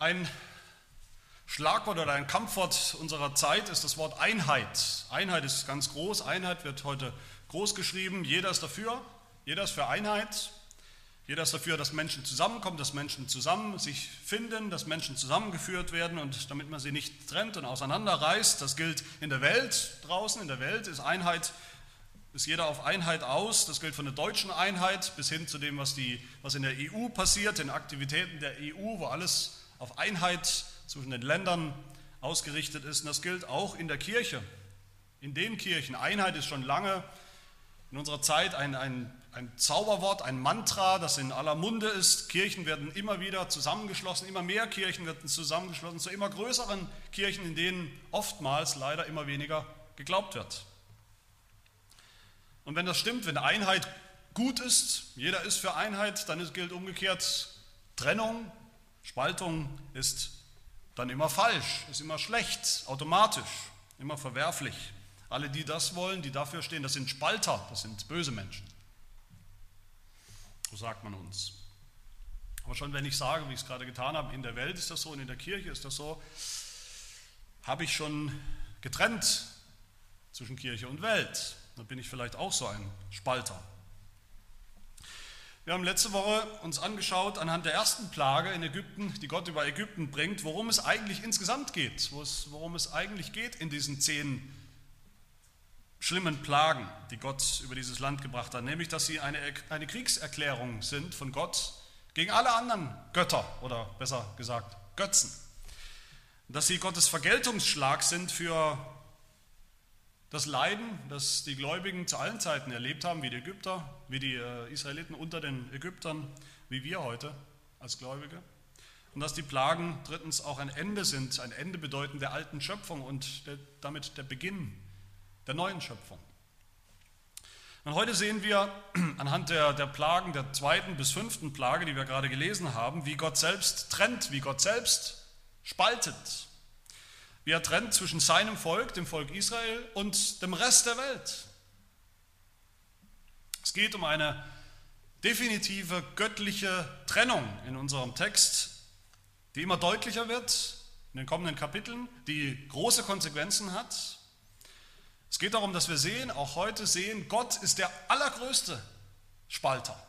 Ein Schlagwort oder ein Kampfwort unserer Zeit ist das Wort Einheit. Einheit ist ganz groß. Einheit wird heute groß geschrieben. Jeder ist dafür. Jeder ist für Einheit. Jeder ist dafür, dass Menschen zusammenkommen, dass Menschen zusammen sich finden, dass Menschen zusammengeführt werden und damit man sie nicht trennt und auseinanderreißt. Das gilt in der Welt draußen. In der Welt ist Einheit, ist jeder auf Einheit aus. Das gilt von der deutschen Einheit bis hin zu dem, was, die, was in der EU passiert, den Aktivitäten der EU, wo alles auf Einheit zwischen den Ländern ausgerichtet ist. Und das gilt auch in der Kirche, in den Kirchen. Einheit ist schon lange in unserer Zeit ein, ein ein Zauberwort, ein Mantra, das in aller Munde ist. Kirchen werden immer wieder zusammengeschlossen, immer mehr Kirchen werden zusammengeschlossen zu immer größeren Kirchen, in denen oftmals leider immer weniger geglaubt wird. Und wenn das stimmt, wenn Einheit gut ist, jeder ist für Einheit, dann gilt umgekehrt Trennung, Spaltung ist dann immer falsch, ist immer schlecht, automatisch, immer verwerflich. Alle, die das wollen, die dafür stehen, das sind Spalter, das sind böse Menschen. So sagt man uns. Aber schon wenn ich sage, wie ich es gerade getan habe, in der Welt ist das so und in der Kirche ist das so, habe ich schon getrennt zwischen Kirche und Welt. Da bin ich vielleicht auch so ein Spalter. Wir haben letzte Woche uns angeschaut anhand der ersten Plage in Ägypten, die Gott über Ägypten bringt, worum es eigentlich insgesamt geht, worum es eigentlich geht in diesen zehn schlimmen Plagen, die Gott über dieses Land gebracht hat, nämlich dass sie eine, eine Kriegserklärung sind von Gott gegen alle anderen Götter oder besser gesagt Götzen. Dass sie Gottes Vergeltungsschlag sind für das Leiden, das die Gläubigen zu allen Zeiten erlebt haben, wie die Ägypter, wie die äh, Israeliten unter den Ägyptern, wie wir heute als Gläubige. Und dass die Plagen drittens auch ein Ende sind, ein Ende bedeuten der alten Schöpfung und der, damit der Beginn der neuen Schöpfung. Und heute sehen wir anhand der, der Plagen, der zweiten bis fünften Plage, die wir gerade gelesen haben, wie Gott selbst trennt, wie Gott selbst spaltet. Wie er trennt zwischen seinem Volk, dem Volk Israel, und dem Rest der Welt. Es geht um eine definitive göttliche Trennung in unserem Text, die immer deutlicher wird in den kommenden Kapiteln, die große Konsequenzen hat es geht darum, dass wir sehen, auch heute sehen, Gott ist der allergrößte Spalter.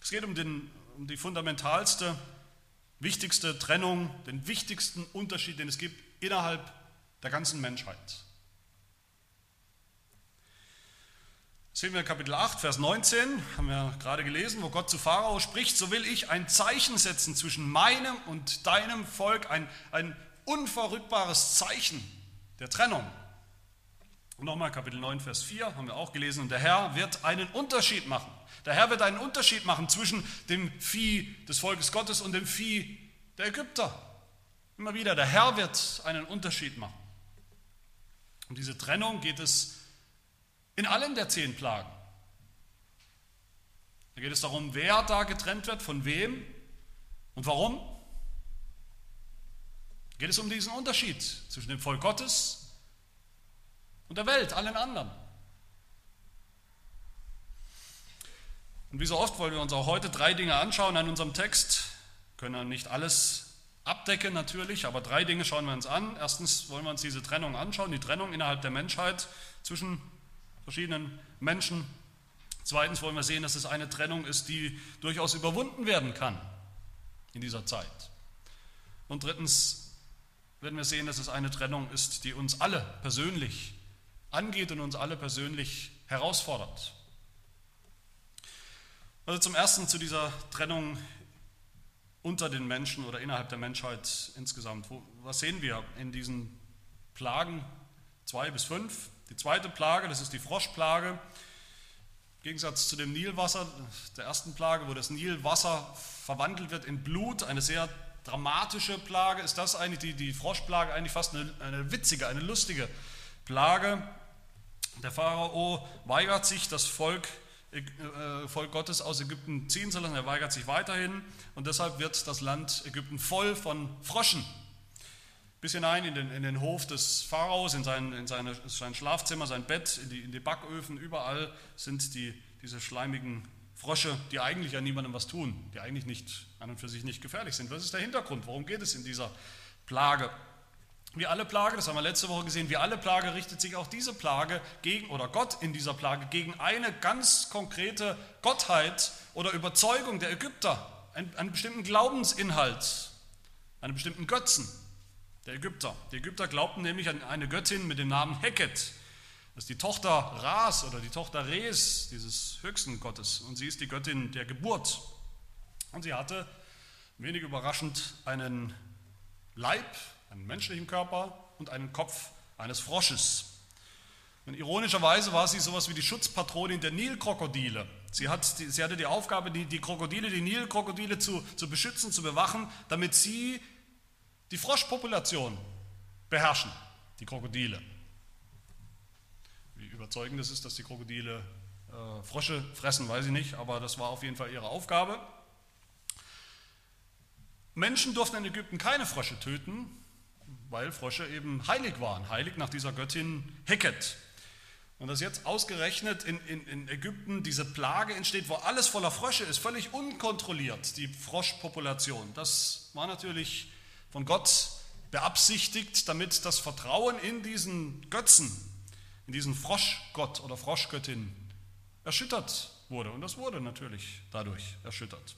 Es geht um, den, um die fundamentalste, wichtigste Trennung, den wichtigsten Unterschied, den es gibt innerhalb der ganzen Menschheit. Sehen wir Kapitel 8, Vers 19, haben wir gerade gelesen, wo Gott zu Pharao spricht, so will ich ein Zeichen setzen zwischen meinem und deinem Volk, ein, ein unverrückbares Zeichen der Trennung. Und nochmal Kapitel 9, Vers 4 haben wir auch gelesen, und der Herr wird einen Unterschied machen. Der Herr wird einen Unterschied machen zwischen dem Vieh des Volkes Gottes und dem Vieh der Ägypter. Immer wieder, der Herr wird einen Unterschied machen. Und diese Trennung geht es in allen der zehn Plagen. Da geht es darum, wer da getrennt wird, von wem und warum geht es um diesen Unterschied zwischen dem Volk Gottes und der Welt, allen anderen. Und wie so oft wollen wir uns auch heute drei Dinge anschauen an unserem Text. Wir können nicht alles abdecken natürlich, aber drei Dinge schauen wir uns an. Erstens wollen wir uns diese Trennung anschauen, die Trennung innerhalb der Menschheit zwischen verschiedenen Menschen. Zweitens wollen wir sehen, dass es eine Trennung ist, die durchaus überwunden werden kann in dieser Zeit. Und drittens werden wir sehen, dass es eine Trennung ist, die uns alle persönlich angeht und uns alle persönlich herausfordert. Also zum Ersten zu dieser Trennung unter den Menschen oder innerhalb der Menschheit insgesamt. Was sehen wir in diesen Plagen zwei bis fünf? Die zweite Plage, das ist die Froschplage. Im Gegensatz zu dem Nilwasser, der ersten Plage, wo das Nilwasser verwandelt wird in Blut, eine sehr dramatische Plage ist das eigentlich, die, die Froschplage, eigentlich fast eine, eine witzige, eine lustige Plage. Der Pharao weigert sich, das Volk, Volk Gottes aus Ägypten ziehen zu lassen. Er weigert sich weiterhin und deshalb wird das Land Ägypten voll von Froschen. Bis hinein in den, in den Hof des Pharaos, in, sein, in seine, sein Schlafzimmer, sein Bett, in die, in die Backöfen, überall sind die, diese schleimigen Frösche, die eigentlich ja niemandem was tun, die eigentlich nicht an und für sich nicht gefährlich sind. Was ist der Hintergrund? Worum geht es in dieser Plage? Wie alle Plage, das haben wir letzte Woche gesehen, wie alle Plage richtet sich auch diese Plage gegen, oder Gott in dieser Plage, gegen eine ganz konkrete Gottheit oder Überzeugung der Ägypter, einen, einen bestimmten Glaubensinhalt, einen bestimmten Götzen der Ägypter. Die Ägypter glaubten nämlich an eine Göttin mit dem Namen Heket. Das ist die Tochter Ras oder die Tochter Res, dieses höchsten Gottes. Und sie ist die Göttin der Geburt. Und sie hatte, wenig überraschend, einen Leib, einen menschlichen Körper und einen Kopf eines Frosches. Und ironischerweise war sie sowas wie die Schutzpatronin der Nilkrokodile. Sie, hat, sie hatte die Aufgabe, die, die Krokodile, die Nilkrokodile zu, zu beschützen, zu bewachen, damit sie die Froschpopulation beherrschen, die Krokodile. Wie überzeugend es ist, dass die Krokodile äh, Frösche fressen, weiß ich nicht, aber das war auf jeden Fall ihre Aufgabe. Menschen durften in Ägypten keine Frösche töten, weil Frösche eben heilig waren, heilig nach dieser Göttin Heket. Und dass jetzt ausgerechnet in, in, in, Ägypten diese Plage entsteht, wo alles voller Frösche ist, völlig unkontrolliert, die Froschpopulation, das war natürlich von Gott beabsichtigt, damit das Vertrauen in diesen Götzen, in diesen Froschgott oder Froschgöttin erschüttert wurde. Und das wurde natürlich dadurch erschüttert.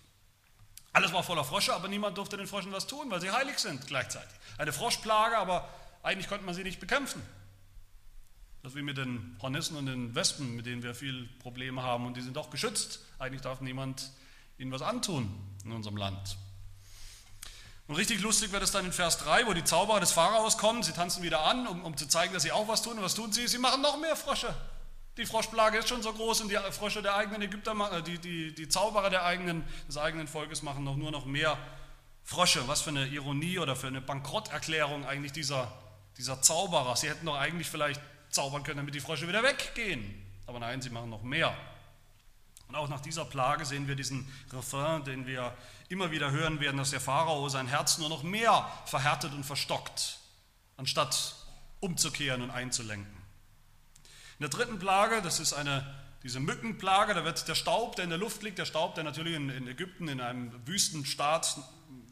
Alles war voller Frösche, aber niemand durfte den Fröschen was tun, weil sie heilig sind gleichzeitig. Eine Froschplage, aber eigentlich konnte man sie nicht bekämpfen. Das ist wie mit den Hornissen und den Wespen, mit denen wir viel Probleme haben und die sind doch geschützt. Eigentlich darf niemand ihnen was antun in unserem Land. Und richtig lustig wird es dann in Vers 3, wo die Zauberer des Pharaos kommen. Sie tanzen wieder an, um, um zu zeigen, dass sie auch was tun. Und was tun sie? Sie machen noch mehr Frösche. Die Froschplage ist schon so groß und die Frösche der eigenen Ägypter, äh, die, die, die Zauberer der eigenen, des eigenen Volkes machen noch nur noch mehr Frösche. Was für eine Ironie oder für eine Bankrotterklärung eigentlich dieser, dieser Zauberer. Sie hätten doch eigentlich vielleicht zaubern können, damit die Frösche wieder weggehen. Aber nein, sie machen noch mehr. Und auch nach dieser Plage sehen wir diesen Refrain, den wir immer wieder hören werden, dass der Pharao sein Herz nur noch mehr verhärtet und verstockt, anstatt umzukehren und einzulenken. In der dritten Plage, das ist eine, diese Mückenplage, da wird der Staub, der in der Luft liegt, der Staub, der natürlich in, in Ägypten, in einem Wüstenstaat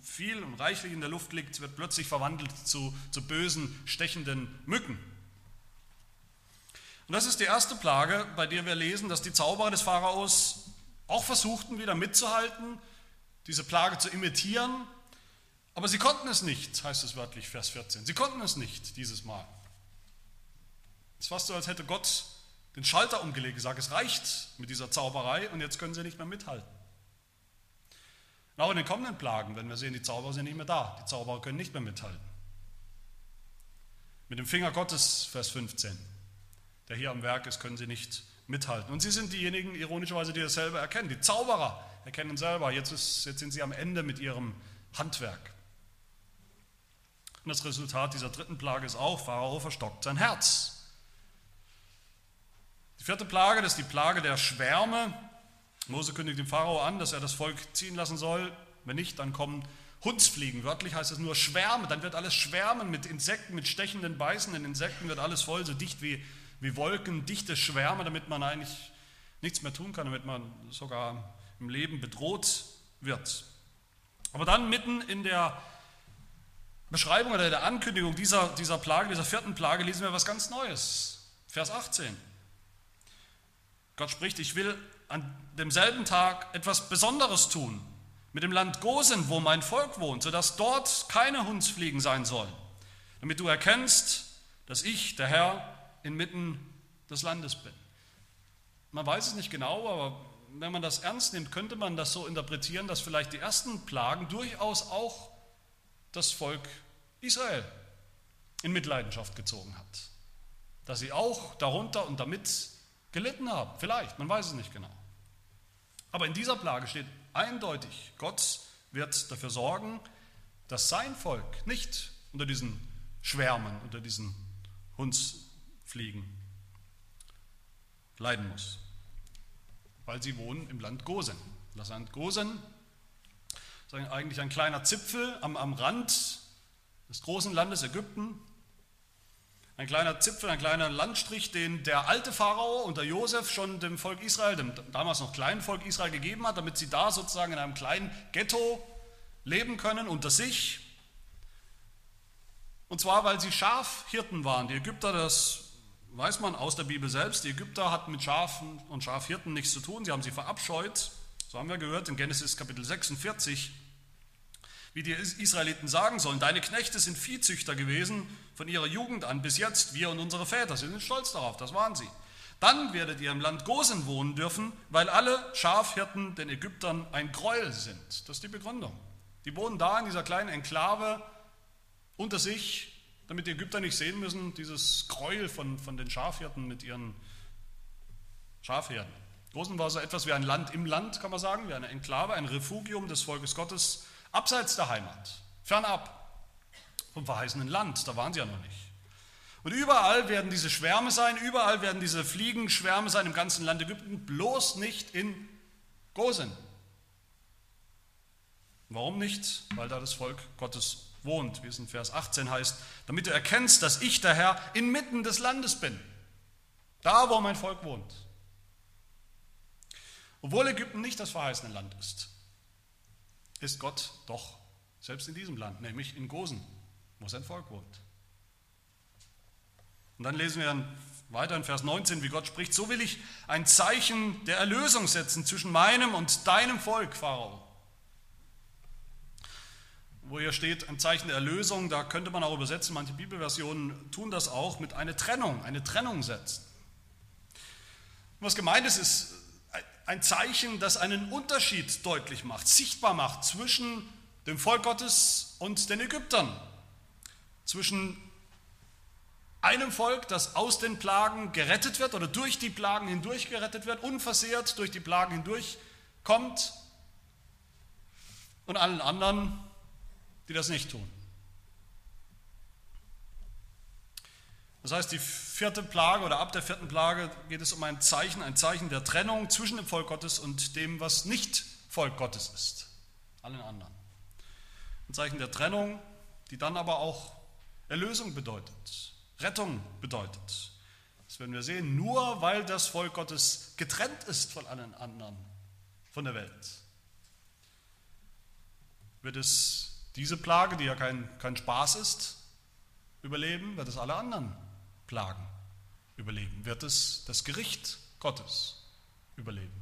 viel und reichlich in der Luft liegt, wird plötzlich verwandelt zu, zu bösen, stechenden Mücken. Und das ist die erste Plage, bei der wir lesen, dass die Zauberer des Pharaos auch versuchten, wieder mitzuhalten, diese Plage zu imitieren, aber sie konnten es nicht, heißt es wörtlich, Vers 14. Sie konnten es nicht dieses Mal. Es ist fast so, als hätte Gott den Schalter umgelegt, gesagt, es reicht mit dieser Zauberei und jetzt können sie nicht mehr mithalten. Und auch in den kommenden Plagen, wenn wir sehen, die Zauberer sind nicht mehr da, die Zauberer können nicht mehr mithalten. Mit dem Finger Gottes, Vers 15, der hier am Werk ist, können sie nicht mithalten. Und sie sind diejenigen, ironischerweise, die das selber erkennen, die Zauberer, erkennen selber, jetzt, ist, jetzt sind sie am Ende mit ihrem Handwerk. Und das Resultat dieser dritten Plage ist auch, Pharao verstockt sein Herz. Vierte Plage, das ist die Plage der Schwärme. Mose kündigt dem Pharao an, dass er das Volk ziehen lassen soll. Wenn nicht, dann kommen Hundsfliegen. Wörtlich heißt es nur Schwärme. Dann wird alles schwärmen mit Insekten, mit stechenden, beißenden Insekten, wird alles voll, so dicht wie, wie Wolken, dichte Schwärme, damit man eigentlich nichts mehr tun kann, damit man sogar im Leben bedroht wird. Aber dann mitten in der Beschreibung oder der Ankündigung dieser, dieser Plage, dieser vierten Plage, lesen wir was ganz Neues. Vers 18. Gott spricht, ich will an demselben Tag etwas Besonderes tun mit dem Land Gosen, wo mein Volk wohnt, sodass dort keine Hundsfliegen sein sollen, damit du erkennst, dass ich, der Herr, inmitten des Landes bin. Man weiß es nicht genau, aber wenn man das ernst nimmt, könnte man das so interpretieren, dass vielleicht die ersten Plagen durchaus auch das Volk Israel in Mitleidenschaft gezogen hat. Dass sie auch darunter und damit gelitten haben. Vielleicht, man weiß es nicht genau. Aber in dieser Plage steht eindeutig, Gott wird dafür sorgen, dass sein Volk nicht unter diesen Schwärmen, unter diesen Hundsfliegen leiden muss weil sie wohnen im Land Gosen. Das Land Gosen ist eigentlich ein kleiner Zipfel am, am Rand des großen Landes Ägypten. Ein kleiner Zipfel, ein kleiner Landstrich, den der alte Pharao unter Josef schon dem Volk Israel, dem damals noch kleinen Volk Israel gegeben hat, damit sie da sozusagen in einem kleinen Ghetto leben können unter sich. Und zwar, weil sie Schafhirten waren. Die Ägypter, das weiß man aus der Bibel selbst, die Ägypter hatten mit Schafen und Schafhirten nichts zu tun. Sie haben sie verabscheut. So haben wir gehört in Genesis Kapitel 46 wie die Israeliten sagen sollen, deine Knechte sind Viehzüchter gewesen von ihrer Jugend an bis jetzt, wir und unsere Väter, sie sind stolz darauf, das waren sie. Dann werdet ihr im Land Gosen wohnen dürfen, weil alle Schafhirten den Ägyptern ein Gräuel sind. Das ist die Begründung. Die wohnen da in dieser kleinen Enklave unter sich, damit die Ägypter nicht sehen müssen, dieses Gräuel von, von den Schafhirten mit ihren Schafherden. Gosen war so etwas wie ein Land im Land, kann man sagen, wie eine Enklave, ein Refugium des Volkes Gottes abseits der Heimat, fernab vom verheißenen Land, da waren sie ja noch nicht. Und überall werden diese Schwärme sein, überall werden diese Fliegenschwärme sein im ganzen Land Ägypten, bloß nicht in Gosen. Warum nicht? Weil da das Volk Gottes wohnt, wie es in Vers 18 heißt, damit du erkennst, dass ich der Herr inmitten des Landes bin, da wo mein Volk wohnt. Obwohl Ägypten nicht das verheißene Land ist, ist Gott doch selbst in diesem Land, nämlich in Gosen, wo sein Volk wohnt. Und dann lesen wir weiter in Vers 19, wie Gott spricht, so will ich ein Zeichen der Erlösung setzen zwischen meinem und deinem Volk, Pharao. Wo hier steht, ein Zeichen der Erlösung, da könnte man auch übersetzen, manche Bibelversionen tun das auch, mit einer Trennung, eine Trennung setzen. was gemeint ist, ist ein Zeichen, das einen Unterschied deutlich macht, sichtbar macht zwischen dem Volk Gottes und den Ägyptern, zwischen einem Volk, das aus den Plagen gerettet wird oder durch die Plagen hindurch gerettet wird, unversehrt durch die Plagen hindurch kommt, und allen anderen, die das nicht tun. Das heißt, die vierte Plage oder ab der vierten Plage geht es um ein Zeichen, ein Zeichen der Trennung zwischen dem Volk Gottes und dem, was nicht Volk Gottes ist, allen anderen. Ein Zeichen der Trennung, die dann aber auch Erlösung bedeutet, Rettung bedeutet. Das werden wir sehen, nur weil das Volk Gottes getrennt ist von allen anderen, von der Welt, wird es diese Plage, die ja kein, kein Spaß ist, überleben, wird es alle anderen Plagen überleben, wird es das Gericht Gottes überleben.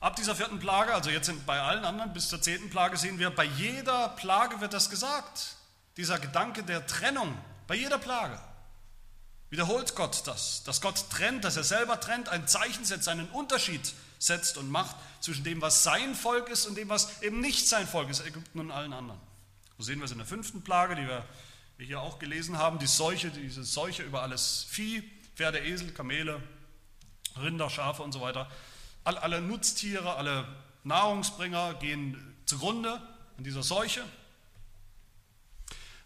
Ab dieser vierten Plage, also jetzt sind bei allen anderen bis zur zehnten Plage, sehen wir, bei jeder Plage wird das gesagt. Dieser Gedanke der Trennung, bei jeder Plage wiederholt Gott das, dass Gott trennt, dass er selber trennt, ein Zeichen setzt, einen Unterschied setzt und macht zwischen dem, was sein Volk ist und dem, was eben nicht sein Volk ist, Ägypten und allen anderen. So sehen wir es in der fünften Plage, die wir wir hier auch gelesen haben, die Seuche, diese Seuche über alles Vieh, Pferde, Esel, Kamele, Rinder, Schafe und so weiter. All, alle Nutztiere, alle Nahrungsbringer gehen zugrunde an dieser Seuche.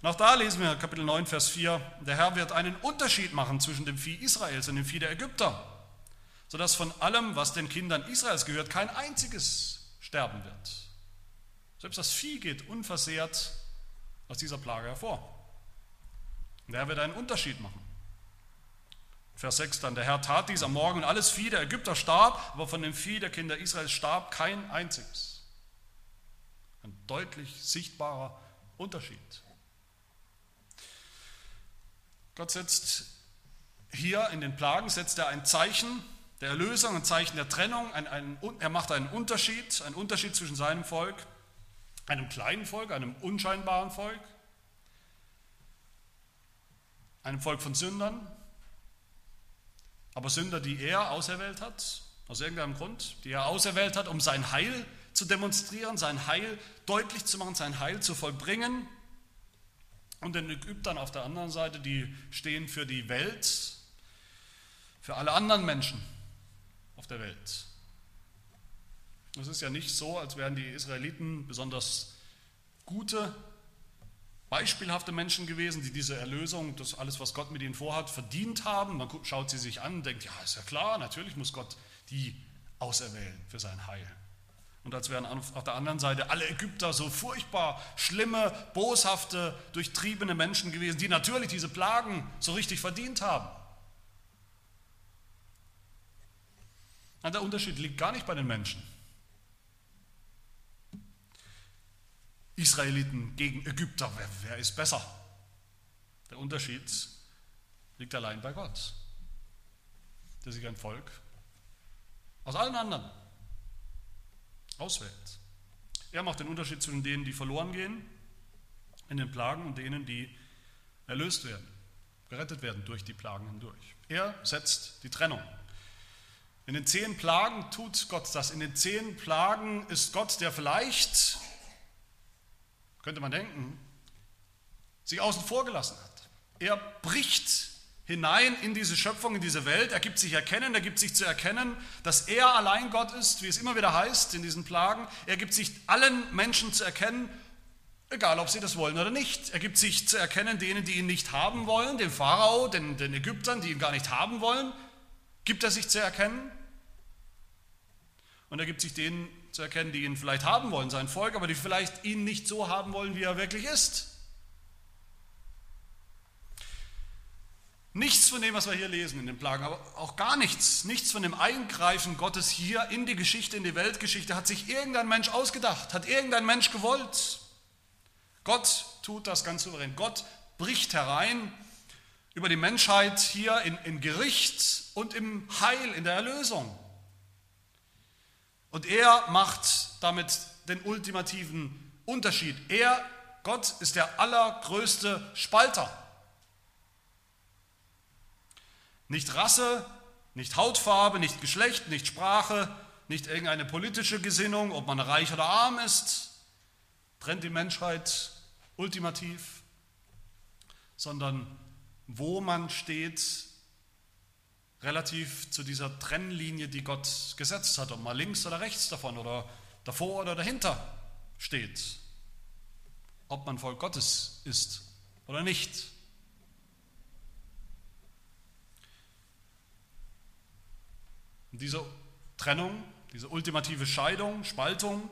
Und auch da lesen wir Kapitel 9, Vers 4, der Herr wird einen Unterschied machen zwischen dem Vieh Israels und dem Vieh der Ägypter, sodass von allem, was den Kindern Israels gehört, kein einziges sterben wird. Selbst das Vieh geht unversehrt aus dieser Plage hervor. Und er wird einen Unterschied machen. Vers 6 dann, der Herr tat dies am Morgen und alles Vieh der Ägypter starb, aber von dem Vieh der Kinder Israels starb kein einziges. Ein deutlich sichtbarer Unterschied. Gott setzt hier in den Plagen, setzt er ein Zeichen der Erlösung, ein Zeichen der Trennung, ein, ein, er macht einen Unterschied, einen Unterschied zwischen seinem Volk, einem kleinen Volk, einem unscheinbaren Volk einem Volk von Sündern, aber Sünder, die er auserwählt hat, aus irgendeinem Grund, die er auserwählt hat, um sein Heil zu demonstrieren, sein Heil deutlich zu machen, sein Heil zu vollbringen. Und den Ägyptern auf der anderen Seite, die stehen für die Welt, für alle anderen Menschen auf der Welt. Es ist ja nicht so, als wären die Israeliten besonders gute beispielhafte Menschen gewesen, die diese Erlösung, das alles, was Gott mit ihnen vorhat, verdient haben. Man schaut sie sich an und denkt, ja, ist ja klar, natürlich muss Gott die auserwählen für sein Heil. Und als wären auf der anderen Seite alle Ägypter so furchtbar schlimme, boshafte, durchtriebene Menschen gewesen, die natürlich diese Plagen so richtig verdient haben. Der Unterschied liegt gar nicht bei den Menschen. Israeliten gegen Ägypter, wer, wer ist besser? Der Unterschied liegt allein bei Gott, der sich ein Volk aus allen anderen auswählt. Er macht den Unterschied zwischen denen, die verloren gehen in den Plagen und denen, die erlöst werden, gerettet werden durch die Plagen hindurch. Er setzt die Trennung. In den zehn Plagen tut Gott das. In den zehn Plagen ist Gott, der vielleicht, könnte man denken, sich außen vor gelassen hat. Er bricht hinein in diese Schöpfung, in diese Welt. Er gibt sich erkennen, er gibt sich zu erkennen, dass er allein Gott ist, wie es immer wieder heißt in diesen Plagen. Er gibt sich allen Menschen zu erkennen, egal ob sie das wollen oder nicht. Er gibt sich zu erkennen denen, die ihn nicht haben wollen, dem Pharao, den, den Ägyptern, die ihn gar nicht haben wollen, gibt er sich zu erkennen. Und er gibt sich denen zu erkennen, die ihn vielleicht haben wollen, sein Volk, aber die vielleicht ihn nicht so haben wollen, wie er wirklich ist. Nichts von dem, was wir hier lesen in den Plagen, aber auch gar nichts, nichts von dem Eingreifen Gottes hier in die Geschichte, in die Weltgeschichte hat sich irgendein Mensch ausgedacht, hat irgendein Mensch gewollt. Gott tut das ganz souverän. Gott bricht herein über die Menschheit hier in, in Gericht und im Heil, in der Erlösung. Und er macht damit den ultimativen Unterschied. Er, Gott, ist der allergrößte Spalter. Nicht Rasse, nicht Hautfarbe, nicht Geschlecht, nicht Sprache, nicht irgendeine politische Gesinnung, ob man reich oder arm ist, trennt die Menschheit ultimativ, sondern wo man steht relativ zu dieser Trennlinie, die Gott gesetzt hat, ob man links oder rechts davon oder davor oder dahinter steht, ob man Volk Gottes ist oder nicht. Und diese Trennung, diese ultimative Scheidung, Spaltung,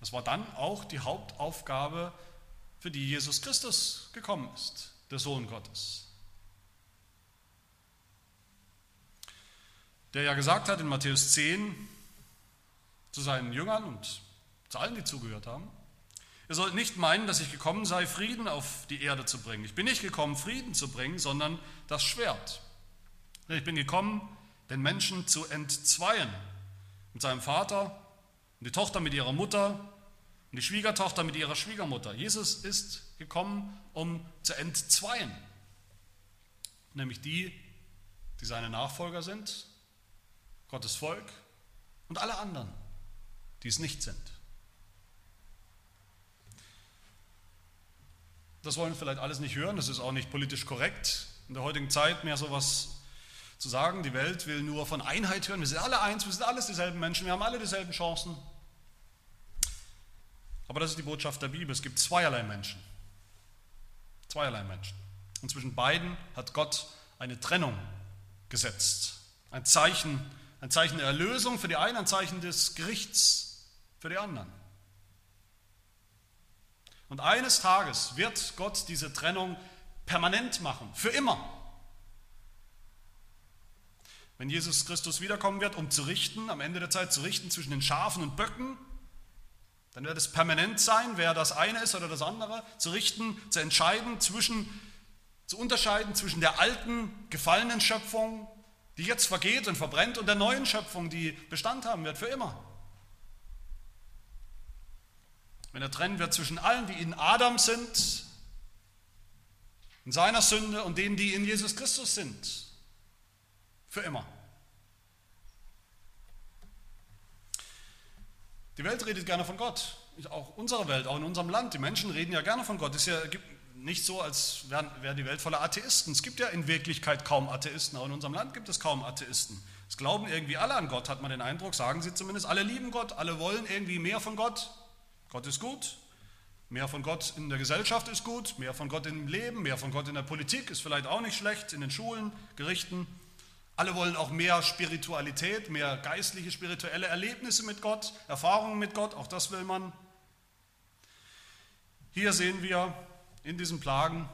das war dann auch die Hauptaufgabe, für die Jesus Christus gekommen ist, der Sohn Gottes. Der ja gesagt hat in Matthäus 10 zu seinen Jüngern und zu allen, die zugehört haben, ihr sollt nicht meinen, dass ich gekommen sei, Frieden auf die Erde zu bringen. Ich bin nicht gekommen, Frieden zu bringen, sondern das Schwert. Ich bin gekommen, den Menschen zu entzweien. Mit seinem Vater und die Tochter mit ihrer Mutter und die Schwiegertochter mit ihrer Schwiegermutter. Jesus ist gekommen, um zu entzweien. Nämlich die, die seine Nachfolger sind, Gottes Volk und alle anderen, die es nicht sind. Das wollen vielleicht alles nicht hören, das ist auch nicht politisch korrekt. In der heutigen Zeit mehr so was zu sagen, die Welt will nur von Einheit hören, wir sind alle eins, wir sind alles dieselben Menschen, wir haben alle dieselben Chancen. Aber das ist die Botschaft der Bibel. Es gibt zweierlei Menschen. Zweierlei Menschen. Und zwischen beiden hat Gott eine Trennung gesetzt. Ein Zeichen, ein Zeichen der Erlösung für die einen, ein Zeichen des Gerichts für die anderen. Und eines Tages wird Gott diese Trennung permanent machen, für immer. Wenn Jesus Christus wiederkommen wird, um zu richten, am Ende der Zeit zu richten zwischen den Schafen und Böcken, dann wird es permanent sein, wer das eine ist oder das andere, zu richten, zu entscheiden, zwischen, zu unterscheiden zwischen der alten, gefallenen Schöpfung, die jetzt vergeht und verbrennt, und der neuen Schöpfung, die Bestand haben wird für immer. Wenn er trennen wird zwischen allen, die in Adam sind, in seiner Sünde, und denen, die in Jesus Christus sind, für immer. Die Welt redet gerne von Gott. Auch unsere Welt, auch in unserem Land. Die Menschen reden ja gerne von Gott. Es ja nicht so, als wäre wär die Welt voller Atheisten. Es gibt ja in Wirklichkeit kaum Atheisten. Auch in unserem Land gibt es kaum Atheisten. Es glauben irgendwie alle an Gott, hat man den Eindruck, sagen sie zumindest. Alle lieben Gott, alle wollen irgendwie mehr von Gott. Gott ist gut. Mehr von Gott in der Gesellschaft ist gut. Mehr von Gott im Leben, mehr von Gott in der Politik ist vielleicht auch nicht schlecht. In den Schulen, Gerichten. Alle wollen auch mehr Spiritualität, mehr geistliche, spirituelle Erlebnisse mit Gott, Erfahrungen mit Gott, auch das will man. Hier sehen wir in diesen Plagen,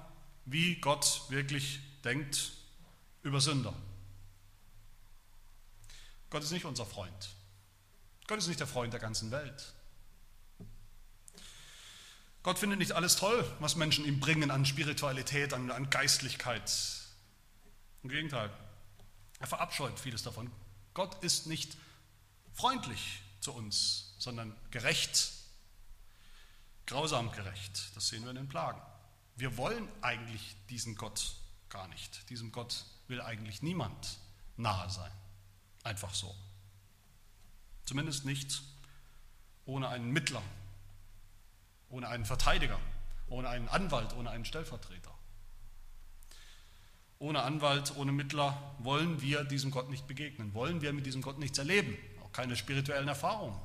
wie Gott wirklich denkt über Sünder. Gott ist nicht unser Freund. Gott ist nicht der Freund der ganzen Welt. Gott findet nicht alles toll, was Menschen ihm bringen an Spiritualität, an, an Geistlichkeit. Im Gegenteil, er verabscheut vieles davon. Gott ist nicht freundlich zu uns, sondern gerecht grausam gerecht. Das sehen wir in den Plagen. Wir wollen eigentlich diesen Gott gar nicht. Diesem Gott will eigentlich niemand nahe sein. Einfach so. Zumindest nicht ohne einen Mittler, ohne einen Verteidiger, ohne einen Anwalt, ohne einen Stellvertreter. Ohne Anwalt, ohne Mittler wollen wir diesem Gott nicht begegnen, wollen wir mit diesem Gott nichts erleben, auch keine spirituellen Erfahrungen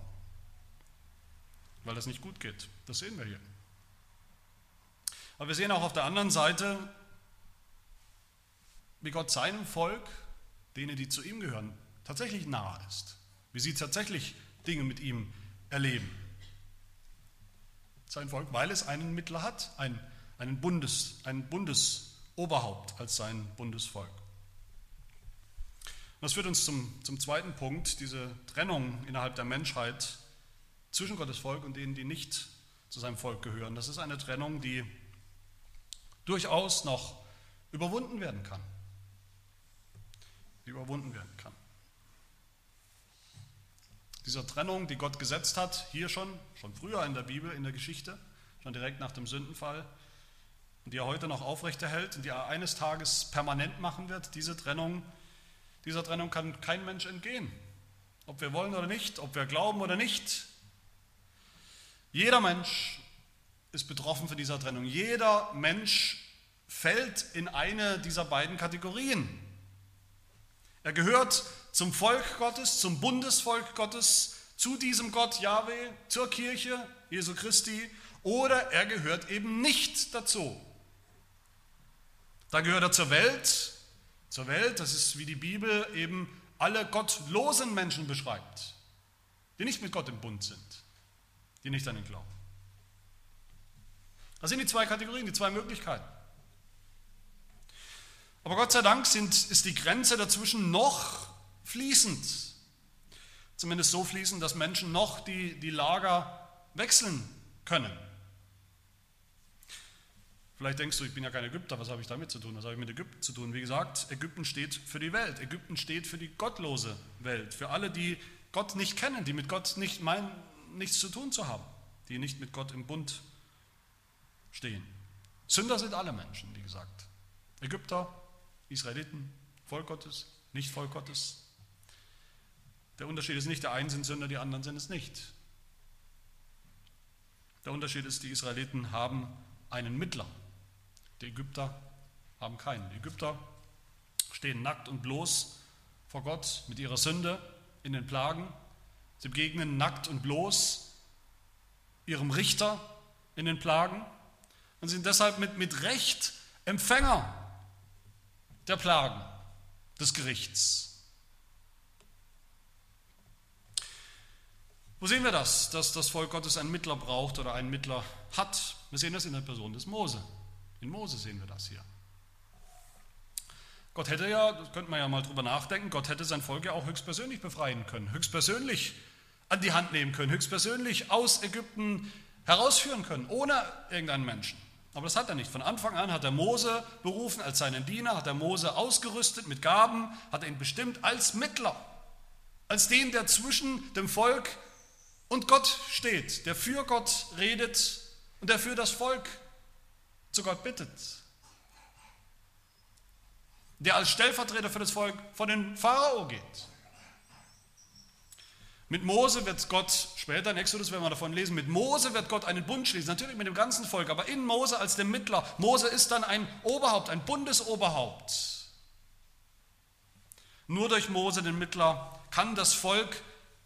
weil das nicht gut geht. Das sehen wir hier. Aber wir sehen auch auf der anderen Seite, wie Gott seinem Volk, denen, die zu ihm gehören, tatsächlich nahe ist. Wie sie tatsächlich Dinge mit ihm erleben. Sein Volk, weil es einen Mittler hat, ein, einen, Bundes, ein Bundesoberhaupt als sein Bundesvolk. Das führt uns zum, zum zweiten Punkt, diese Trennung innerhalb der Menschheit zwischen Gottes Volk und denen, die nicht zu seinem Volk gehören. Das ist eine Trennung, die durchaus noch überwunden werden kann. Die überwunden werden kann. Dieser Trennung, die Gott gesetzt hat, hier schon, schon früher in der Bibel, in der Geschichte, schon direkt nach dem Sündenfall, und die er heute noch aufrechterhält und die er eines Tages permanent machen wird, diese Trennung, dieser Trennung kann kein Mensch entgehen. Ob wir wollen oder nicht, ob wir glauben oder nicht, jeder Mensch ist betroffen von dieser Trennung. Jeder Mensch fällt in eine dieser beiden Kategorien. Er gehört zum Volk Gottes, zum Bundesvolk Gottes, zu diesem Gott Yahweh, zur Kirche Jesu Christi, oder er gehört eben nicht dazu. Da gehört er zur Welt, zur Welt, das ist wie die Bibel eben alle gottlosen Menschen beschreibt, die nicht mit Gott im Bund sind die nicht an ihn glauben. Das sind die zwei Kategorien, die zwei Möglichkeiten. Aber Gott sei Dank sind, ist die Grenze dazwischen noch fließend. Zumindest so fließend, dass Menschen noch die, die Lager wechseln können. Vielleicht denkst du, ich bin ja kein Ägypter, was habe ich damit zu tun? Was habe ich mit Ägypten zu tun? Wie gesagt, Ägypten steht für die Welt. Ägypten steht für die gottlose Welt. Für alle, die Gott nicht kennen, die mit Gott nicht meinen, nichts zu tun zu haben, die nicht mit Gott im Bund stehen. Sünder sind alle Menschen, wie gesagt. Ägypter, Israeliten, Volk Gottes, nicht Volk Gottes. Der Unterschied ist nicht, der einen sind Sünder, die anderen sind es nicht. Der Unterschied ist, die Israeliten haben einen Mittler. Die Ägypter haben keinen. Die Ägypter stehen nackt und bloß vor Gott mit ihrer Sünde in den Plagen Sie begegnen nackt und bloß ihrem Richter in den Plagen und sind deshalb mit, mit Recht Empfänger der Plagen des Gerichts. Wo sehen wir das, dass das Volk Gottes einen Mittler braucht oder einen Mittler hat? Wir sehen das in der Person des Mose. In Mose sehen wir das hier. Gott hätte ja, das könnte man ja mal drüber nachdenken, Gott hätte sein Volk ja auch höchstpersönlich befreien können, höchstpersönlich an die Hand nehmen können, höchstpersönlich aus Ägypten herausführen können, ohne irgendeinen Menschen. Aber das hat er nicht. Von Anfang an hat er Mose berufen als seinen Diener, hat er Mose ausgerüstet mit Gaben, hat er ihn bestimmt als Mittler, als den, der zwischen dem Volk und Gott steht, der für Gott redet und der für das Volk zu Gott bittet. Der als Stellvertreter für das Volk vor den Pharao geht. Mit Mose wird Gott, später in Exodus werden wir davon lesen, mit Mose wird Gott einen Bund schließen, natürlich mit dem ganzen Volk, aber in Mose als dem Mittler. Mose ist dann ein Oberhaupt, ein Bundesoberhaupt. Nur durch Mose, den Mittler, kann das Volk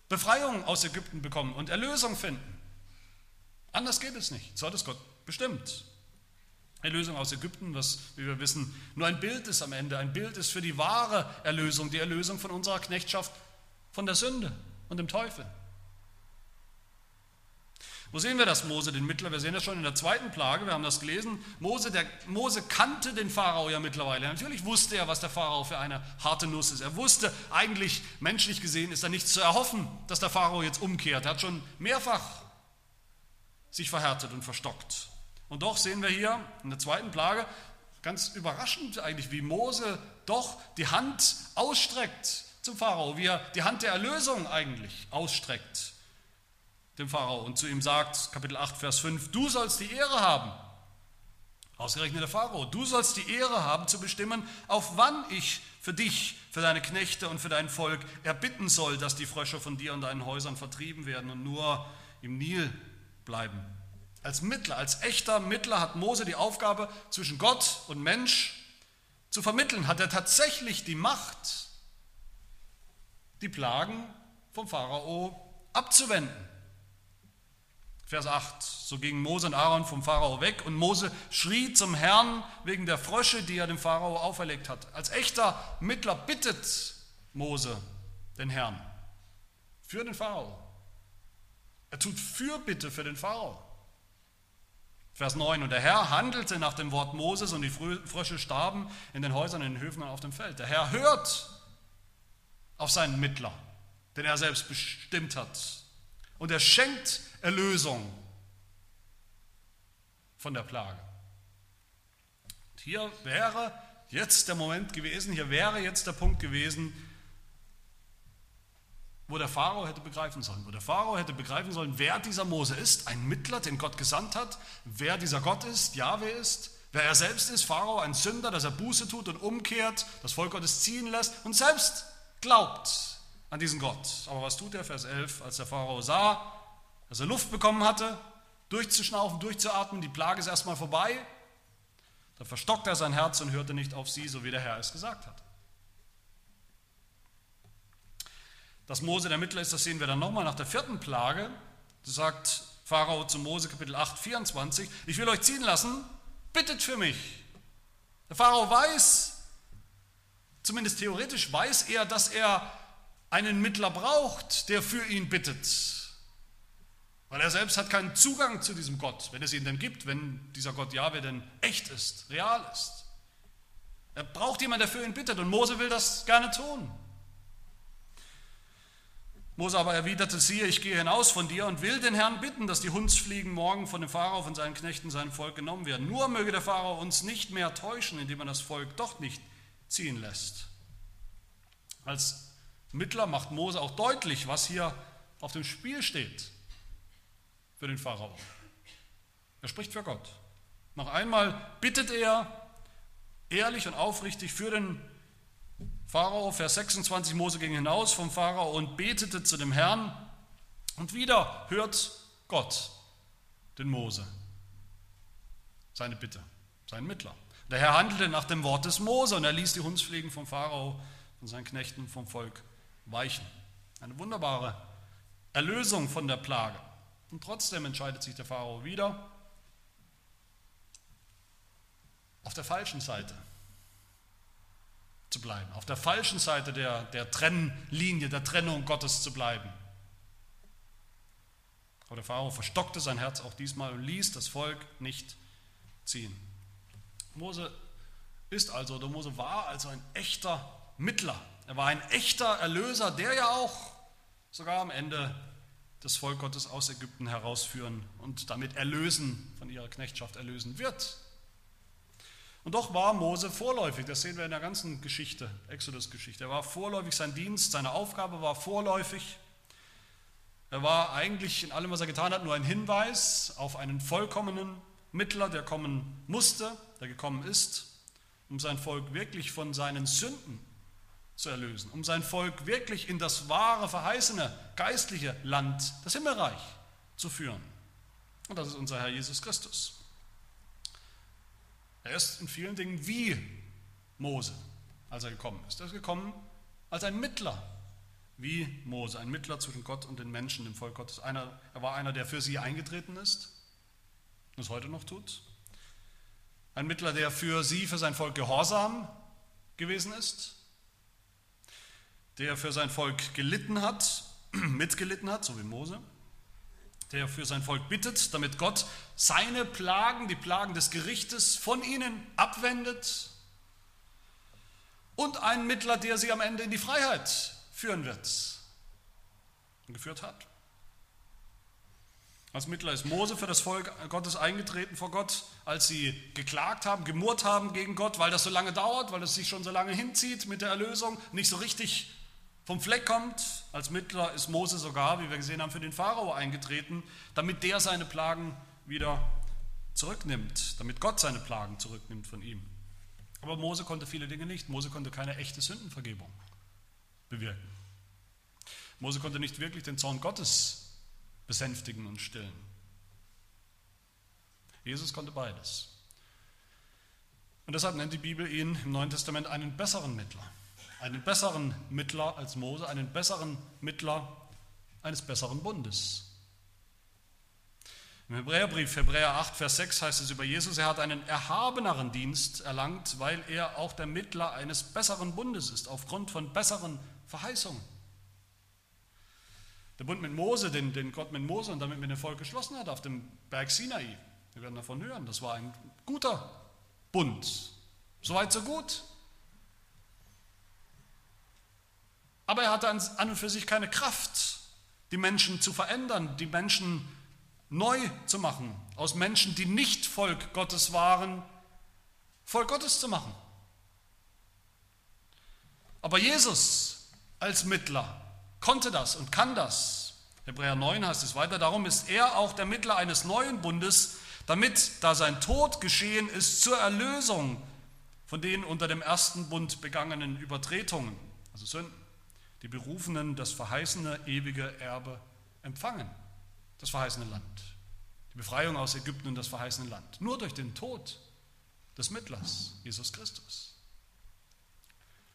Befreiung aus Ägypten bekommen und Erlösung finden. Anders geht es nicht. So hat es Gott bestimmt. Erlösung aus Ägypten, was, wie wir wissen, nur ein Bild ist am Ende, ein Bild ist für die wahre Erlösung, die Erlösung von unserer Knechtschaft, von der Sünde und dem Teufel. Wo sehen wir das, Mose, den Mittler? Wir sehen das schon in der zweiten Plage, wir haben das gelesen. Mose, der, Mose kannte den Pharao ja mittlerweile. Natürlich wusste er, was der Pharao für eine harte Nuss ist. Er wusste, eigentlich menschlich gesehen ist da nichts zu erhoffen, dass der Pharao jetzt umkehrt. Er hat schon mehrfach sich verhärtet und verstockt. Und doch sehen wir hier in der zweiten Plage, ganz überraschend eigentlich, wie Mose doch die Hand ausstreckt zum Pharao, wie er die Hand der Erlösung eigentlich ausstreckt dem Pharao und zu ihm sagt, Kapitel 8, Vers 5, du sollst die Ehre haben. Ausgerechnet der Pharao, du sollst die Ehre haben zu bestimmen, auf wann ich für dich, für deine Knechte und für dein Volk erbitten soll, dass die Frösche von dir und deinen Häusern vertrieben werden und nur im Nil bleiben. Als Mittler, als echter Mittler hat Mose die Aufgabe, zwischen Gott und Mensch zu vermitteln. Hat er tatsächlich die Macht, die Plagen vom Pharao abzuwenden. Vers 8. So gingen Mose und Aaron vom Pharao weg und Mose schrie zum Herrn wegen der Frösche, die er dem Pharao auferlegt hat. Als echter Mittler bittet Mose den Herrn für den Pharao. Er tut Fürbitte für den Pharao. Vers 9. Und der Herr handelte nach dem Wort Moses und die Frösche starben in den Häusern, in den Höfen und auf dem Feld. Der Herr hört auf seinen Mittler, den er selbst bestimmt hat. Und er schenkt Erlösung von der Plage. hier wäre jetzt der Moment gewesen, hier wäre jetzt der Punkt gewesen, wo der Pharao hätte begreifen sollen, wo der Pharao hätte begreifen sollen, wer dieser Mose ist, ein Mittler, den Gott gesandt hat, wer dieser Gott ist, Jahwe ist, wer er selbst ist, Pharao, ein Sünder, dass er Buße tut und umkehrt, das Volk Gottes ziehen lässt und selbst glaubt an diesen Gott. Aber was tut er, Vers 11, als der Pharao sah, dass er Luft bekommen hatte, durchzuschnaufen, durchzuatmen, die Plage ist erstmal vorbei. Da verstockte er sein Herz und hörte nicht auf sie, so wie der Herr es gesagt hat. Dass Mose der Mittler ist, das sehen wir dann nochmal nach der vierten Plage. Da sagt Pharao zu Mose, Kapitel 8, 24, ich will euch ziehen lassen, bittet für mich. Der Pharao weiß, zumindest theoretisch weiß er, dass er einen Mittler braucht, der für ihn bittet. Weil er selbst hat keinen Zugang zu diesem Gott, wenn es ihn denn gibt, wenn dieser Gott Jahwe denn echt ist, real ist. Er braucht jemanden, der für ihn bittet und Mose will das gerne tun. Mose aber erwiderte, siehe, ich gehe hinaus von dir und will den Herrn bitten, dass die Hundsfliegen morgen von dem Pharao, von seinen Knechten, seinem Volk genommen werden. Nur möge der Pharao uns nicht mehr täuschen, indem er das Volk doch nicht ziehen lässt. Als Mittler macht Mose auch deutlich, was hier auf dem Spiel steht für den Pharao. Er spricht für Gott. Noch einmal bittet er ehrlich und aufrichtig für den Pharao. Vers 26, Mose ging hinaus vom Pharao und betete zu dem Herrn. Und wieder hört Gott den Mose, seine Bitte, seinen Mittler. Der Herr handelte nach dem Wort des Mose und er ließ die Hundsfliegen vom Pharao und seinen Knechten vom Volk weichen. Eine wunderbare Erlösung von der Plage. Und trotzdem entscheidet sich der Pharao wieder auf der falschen Seite zu bleiben, auf der falschen Seite der, der Trennlinie, der Trennung Gottes zu bleiben. Aber der Pharao verstockte sein Herz auch diesmal und ließ das Volk nicht ziehen. Mose ist also, oder Mose war also ein echter Mittler. Er war ein echter Erlöser, der ja auch sogar am Ende das Volk Gottes aus Ägypten herausführen und damit erlösen, von ihrer Knechtschaft erlösen wird. Und doch war Mose vorläufig, das sehen wir in der ganzen Geschichte, Exodus-Geschichte. Er war vorläufig, sein Dienst, seine Aufgabe war vorläufig. Er war eigentlich in allem, was er getan hat, nur ein Hinweis auf einen vollkommenen Mittler, der kommen musste, der gekommen ist, um sein Volk wirklich von seinen Sünden zu erlösen, um sein Volk wirklich in das wahre, verheißene, geistliche Land, das Himmelreich, zu führen. Und das ist unser Herr Jesus Christus. Er ist in vielen Dingen wie Mose, als er gekommen ist. Er ist gekommen als ein Mittler, wie Mose, ein Mittler zwischen Gott und den Menschen, dem Volk Gottes. Einer, er war einer, der für sie eingetreten ist es heute noch tut. Ein Mittler, der für sie, für sein Volk gehorsam gewesen ist, der für sein Volk gelitten hat, mitgelitten hat, so wie Mose, der für sein Volk bittet, damit Gott seine Plagen, die Plagen des Gerichtes von ihnen abwendet und einen Mittler, der sie am Ende in die Freiheit führen wird und geführt hat. Als Mittler ist Mose für das Volk Gottes eingetreten vor Gott, als sie geklagt haben, gemurrt haben gegen Gott, weil das so lange dauert, weil es sich schon so lange hinzieht mit der Erlösung, nicht so richtig vom Fleck kommt. Als Mittler ist Mose sogar, wie wir gesehen haben, für den Pharao eingetreten, damit der seine Plagen wieder zurücknimmt, damit Gott seine Plagen zurücknimmt von ihm. Aber Mose konnte viele Dinge nicht. Mose konnte keine echte Sündenvergebung bewirken. Mose konnte nicht wirklich den Zorn Gottes besänftigen und stillen. Jesus konnte beides. Und deshalb nennt die Bibel ihn im Neuen Testament einen besseren Mittler. Einen besseren Mittler als Mose, einen besseren Mittler eines besseren Bundes. Im Hebräerbrief, Hebräer 8, Vers 6 heißt es über Jesus, er hat einen erhabeneren Dienst erlangt, weil er auch der Mittler eines besseren Bundes ist, aufgrund von besseren Verheißungen. Der Bund mit Mose, den, den Gott mit Mose und damit mit dem Volk geschlossen hat auf dem Berg Sinai, wir werden davon hören, das war ein guter Bund. Soweit, so gut. Aber er hatte an und für sich keine Kraft, die Menschen zu verändern, die Menschen neu zu machen, aus Menschen, die nicht Volk Gottes waren, Volk Gottes zu machen. Aber Jesus als Mittler konnte das und kann das. Hebräer 9 heißt es weiter, darum ist er auch der Mittler eines neuen Bundes, damit, da sein Tod geschehen ist, zur Erlösung von den unter dem ersten Bund begangenen Übertretungen, also Sünden, die Berufenen das verheißene ewige Erbe empfangen, das verheißene Land, die Befreiung aus Ägypten und das verheißene Land, nur durch den Tod des Mittlers, Jesus Christus.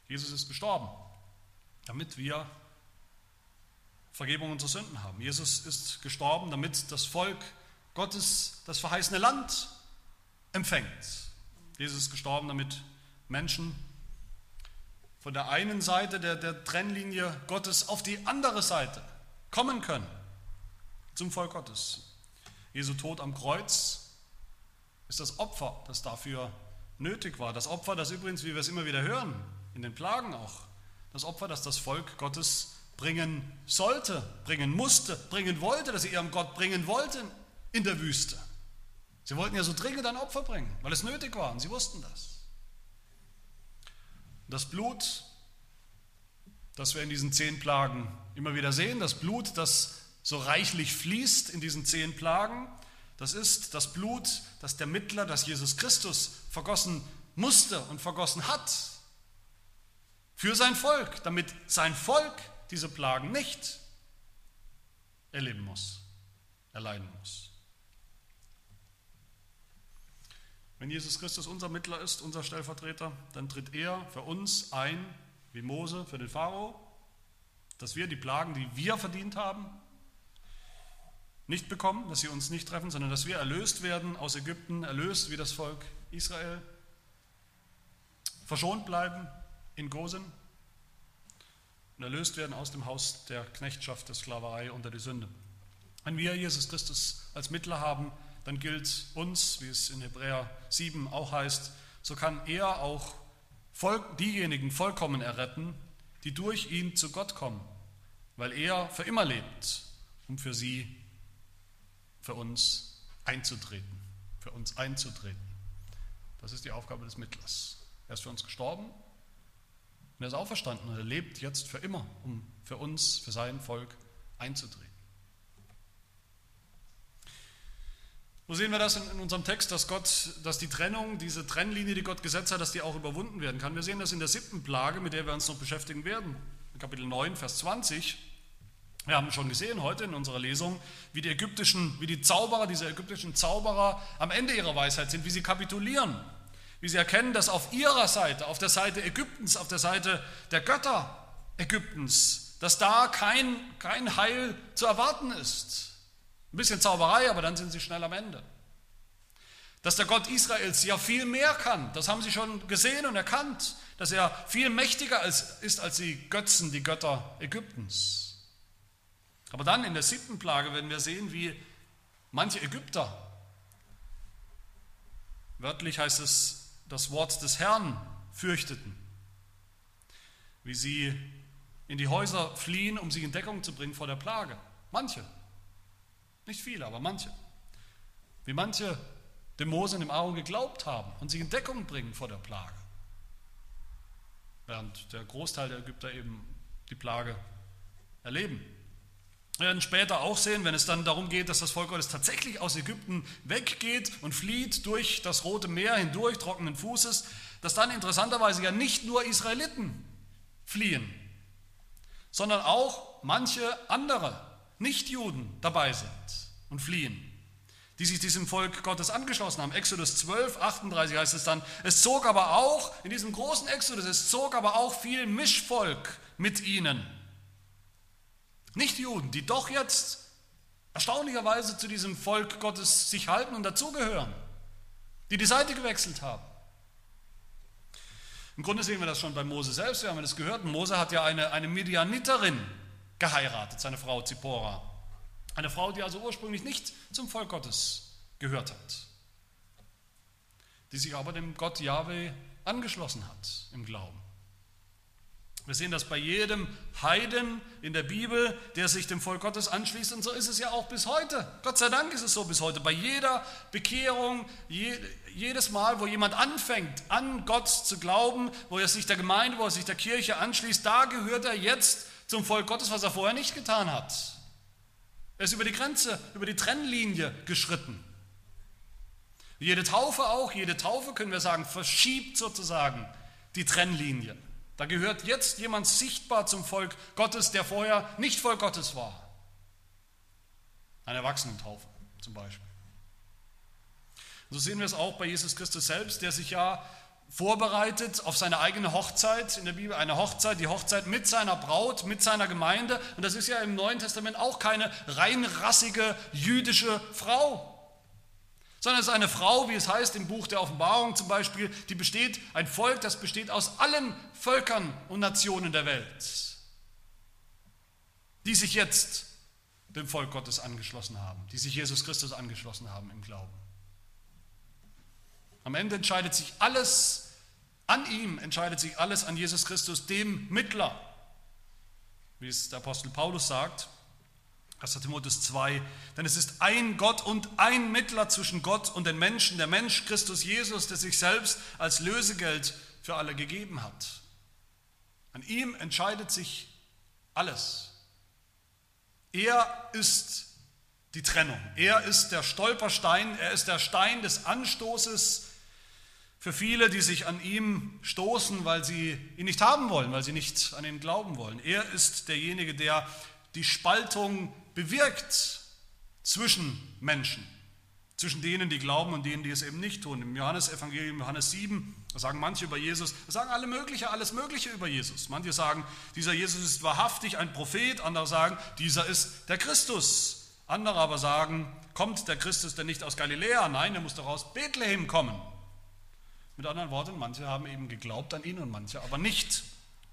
Jesus ist gestorben, damit wir Vergebung unserer Sünden haben. Jesus ist gestorben, damit das Volk Gottes das verheißene Land empfängt. Jesus ist gestorben, damit Menschen von der einen Seite der, der Trennlinie Gottes auf die andere Seite kommen können, zum Volk Gottes. Jesu Tod am Kreuz ist das Opfer, das dafür nötig war. Das Opfer, das übrigens, wie wir es immer wieder hören, in den Plagen auch, das Opfer, das das Volk Gottes bringen sollte, bringen musste, bringen wollte, dass sie ihrem Gott bringen wollten in der Wüste. Sie wollten ja so dringend ein Opfer bringen, weil es nötig war und sie wussten das. Das Blut, das wir in diesen zehn Plagen immer wieder sehen, das Blut, das so reichlich fließt in diesen zehn Plagen, das ist das Blut, das der Mittler, das Jesus Christus vergossen musste und vergossen hat für sein Volk, damit sein Volk diese Plagen nicht erleben muss, erleiden muss. Wenn Jesus Christus unser Mittler ist, unser Stellvertreter, dann tritt er für uns ein, wie Mose für den Pharao, dass wir die Plagen, die wir verdient haben, nicht bekommen, dass sie uns nicht treffen, sondern dass wir erlöst werden aus Ägypten, erlöst wie das Volk Israel, verschont bleiben in Gosen, und erlöst werden aus dem Haus der Knechtschaft, der Sklaverei unter die Sünde. Wenn wir Jesus Christus als Mittler haben, dann gilt uns, wie es in Hebräer 7 auch heißt, so kann er auch diejenigen vollkommen erretten, die durch ihn zu Gott kommen, weil er für immer lebt, um für sie, für uns einzutreten, für uns einzutreten. Das ist die Aufgabe des Mittlers. Er ist für uns gestorben und er ist auferstanden und er lebt jetzt für immer, um für uns, für sein Volk einzutreten. Wo sehen wir das in, in, unserem Text, dass Gott, dass die Trennung, diese Trennlinie, die Gott gesetzt hat, dass die auch überwunden werden kann? Wir sehen das in der siebten Plage, mit der wir uns noch beschäftigen werden. Kapitel 9, Vers 20. Wir haben schon gesehen heute in unserer Lesung, wie die ägyptischen, wie die Zauberer, diese ägyptischen Zauberer am Ende ihrer Weisheit sind, wie sie kapitulieren wie sie erkennen, dass auf ihrer Seite, auf der Seite Ägyptens, auf der Seite der Götter Ägyptens, dass da kein, kein Heil zu erwarten ist. Ein bisschen Zauberei, aber dann sind sie schnell am Ende. Dass der Gott Israels ja viel mehr kann, das haben sie schon gesehen und erkannt, dass er viel mächtiger ist als die Götzen, die Götter Ägyptens. Aber dann in der siebten Plage werden wir sehen, wie manche Ägypter, wörtlich heißt es, das Wort des Herrn fürchteten, wie sie in die Häuser fliehen, um sich in Deckung zu bringen vor der Plage. Manche, nicht viele, aber manche. Wie manche dem Mose dem Aaron geglaubt haben und sich in Deckung bringen vor der Plage. Während der Großteil der Ägypter eben die Plage erleben. Wir werden später auch sehen, wenn es dann darum geht, dass das Volk Gottes tatsächlich aus Ägypten weggeht und flieht durch das Rote Meer hindurch, trockenen Fußes, dass dann interessanterweise ja nicht nur Israeliten fliehen, sondern auch manche andere Nichtjuden dabei sind und fliehen, die sich diesem Volk Gottes angeschlossen haben. Exodus 12, 38 heißt es dann, es zog aber auch, in diesem großen Exodus, es zog aber auch viel Mischvolk mit ihnen nicht-Juden, die doch jetzt erstaunlicherweise zu diesem Volk Gottes sich halten und dazugehören, die die Seite gewechselt haben. Im Grunde sehen wir das schon bei Mose selbst, wir haben das gehört. Mose hat ja eine, eine Midianiterin geheiratet, seine Frau Zippora. Eine Frau, die also ursprünglich nicht zum Volk Gottes gehört hat, die sich aber dem Gott Yahweh angeschlossen hat im Glauben. Wir sehen das bei jedem Heiden in der Bibel, der sich dem Volk Gottes anschließt. Und so ist es ja auch bis heute. Gott sei Dank ist es so bis heute. Bei jeder Bekehrung, jedes Mal, wo jemand anfängt, an Gott zu glauben, wo er sich der Gemeinde, wo er sich der Kirche anschließt, da gehört er jetzt zum Volk Gottes, was er vorher nicht getan hat. Er ist über die Grenze, über die Trennlinie geschritten. Jede Taufe auch, jede Taufe, können wir sagen, verschiebt sozusagen die Trennlinie. Da gehört jetzt jemand sichtbar zum Volk Gottes, der vorher nicht Volk Gottes war. Eine Erwachsenentaufe zum Beispiel. So sehen wir es auch bei Jesus Christus selbst, der sich ja vorbereitet auf seine eigene Hochzeit in der Bibel, eine Hochzeit, die Hochzeit mit seiner Braut, mit seiner Gemeinde. Und das ist ja im Neuen Testament auch keine reinrassige jüdische Frau, sondern es ist eine Frau, wie es heißt im Buch der Offenbarung zum Beispiel, die besteht, ein Volk, das besteht aus allen Völkern und Nationen der Welt, die sich jetzt dem Volk Gottes angeschlossen haben, die sich Jesus Christus angeschlossen haben im Glauben. Am Ende entscheidet sich alles an ihm, entscheidet sich alles an Jesus Christus, dem Mittler, wie es der Apostel Paulus sagt. 1. Timotheus 2, denn es ist ein Gott und ein Mittler zwischen Gott und den Menschen, der Mensch Christus Jesus, der sich selbst als Lösegeld für alle gegeben hat. An ihm entscheidet sich alles. Er ist die Trennung. Er ist der Stolperstein, er ist der Stein des Anstoßes für viele, die sich an ihm stoßen, weil sie ihn nicht haben wollen, weil sie nicht an ihn glauben wollen. Er ist derjenige, der die Spaltung bewirkt zwischen Menschen, zwischen denen, die glauben und denen, die es eben nicht tun. Im Johannesevangelium, Johannes 7, da sagen manche über Jesus, da sagen alle Mögliche, alles Mögliche über Jesus. Manche sagen, dieser Jesus ist wahrhaftig ein Prophet, andere sagen, dieser ist der Christus. Andere aber sagen, kommt der Christus denn nicht aus Galiläa? Nein, er muss doch aus Bethlehem kommen. Mit anderen Worten, manche haben eben geglaubt an ihn und manche aber nicht.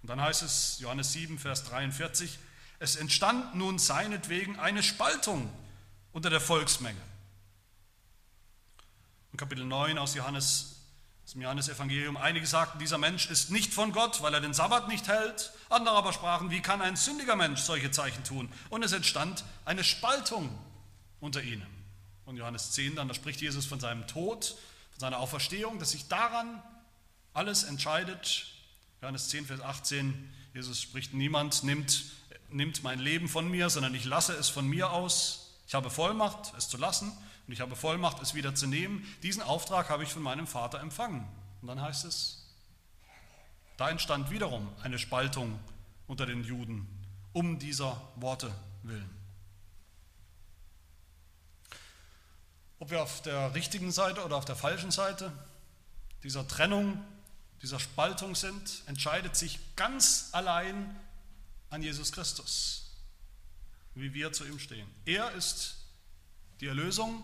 Und dann heißt es, Johannes 7, Vers 43, es entstand nun seinetwegen eine Spaltung unter der Volksmenge. In Kapitel 9 aus Johannes, aus dem Johannesevangelium, einige sagten, dieser Mensch ist nicht von Gott, weil er den Sabbat nicht hält. Andere aber sprachen, wie kann ein sündiger Mensch solche Zeichen tun? Und es entstand eine Spaltung unter ihnen. Und Johannes 10 dann, da spricht Jesus von seinem Tod, von seiner Auferstehung, dass sich daran alles entscheidet. Johannes 10, Vers 18, Jesus spricht, niemand nimmt nimmt mein Leben von mir, sondern ich lasse es von mir aus. Ich habe Vollmacht, es zu lassen und ich habe Vollmacht, es wieder zu nehmen. Diesen Auftrag habe ich von meinem Vater empfangen. Und dann heißt es, da entstand wiederum eine Spaltung unter den Juden um dieser Worte willen. Ob wir auf der richtigen Seite oder auf der falschen Seite dieser Trennung, dieser Spaltung sind, entscheidet sich ganz allein an Jesus Christus, wie wir zu ihm stehen. Er ist die Erlösung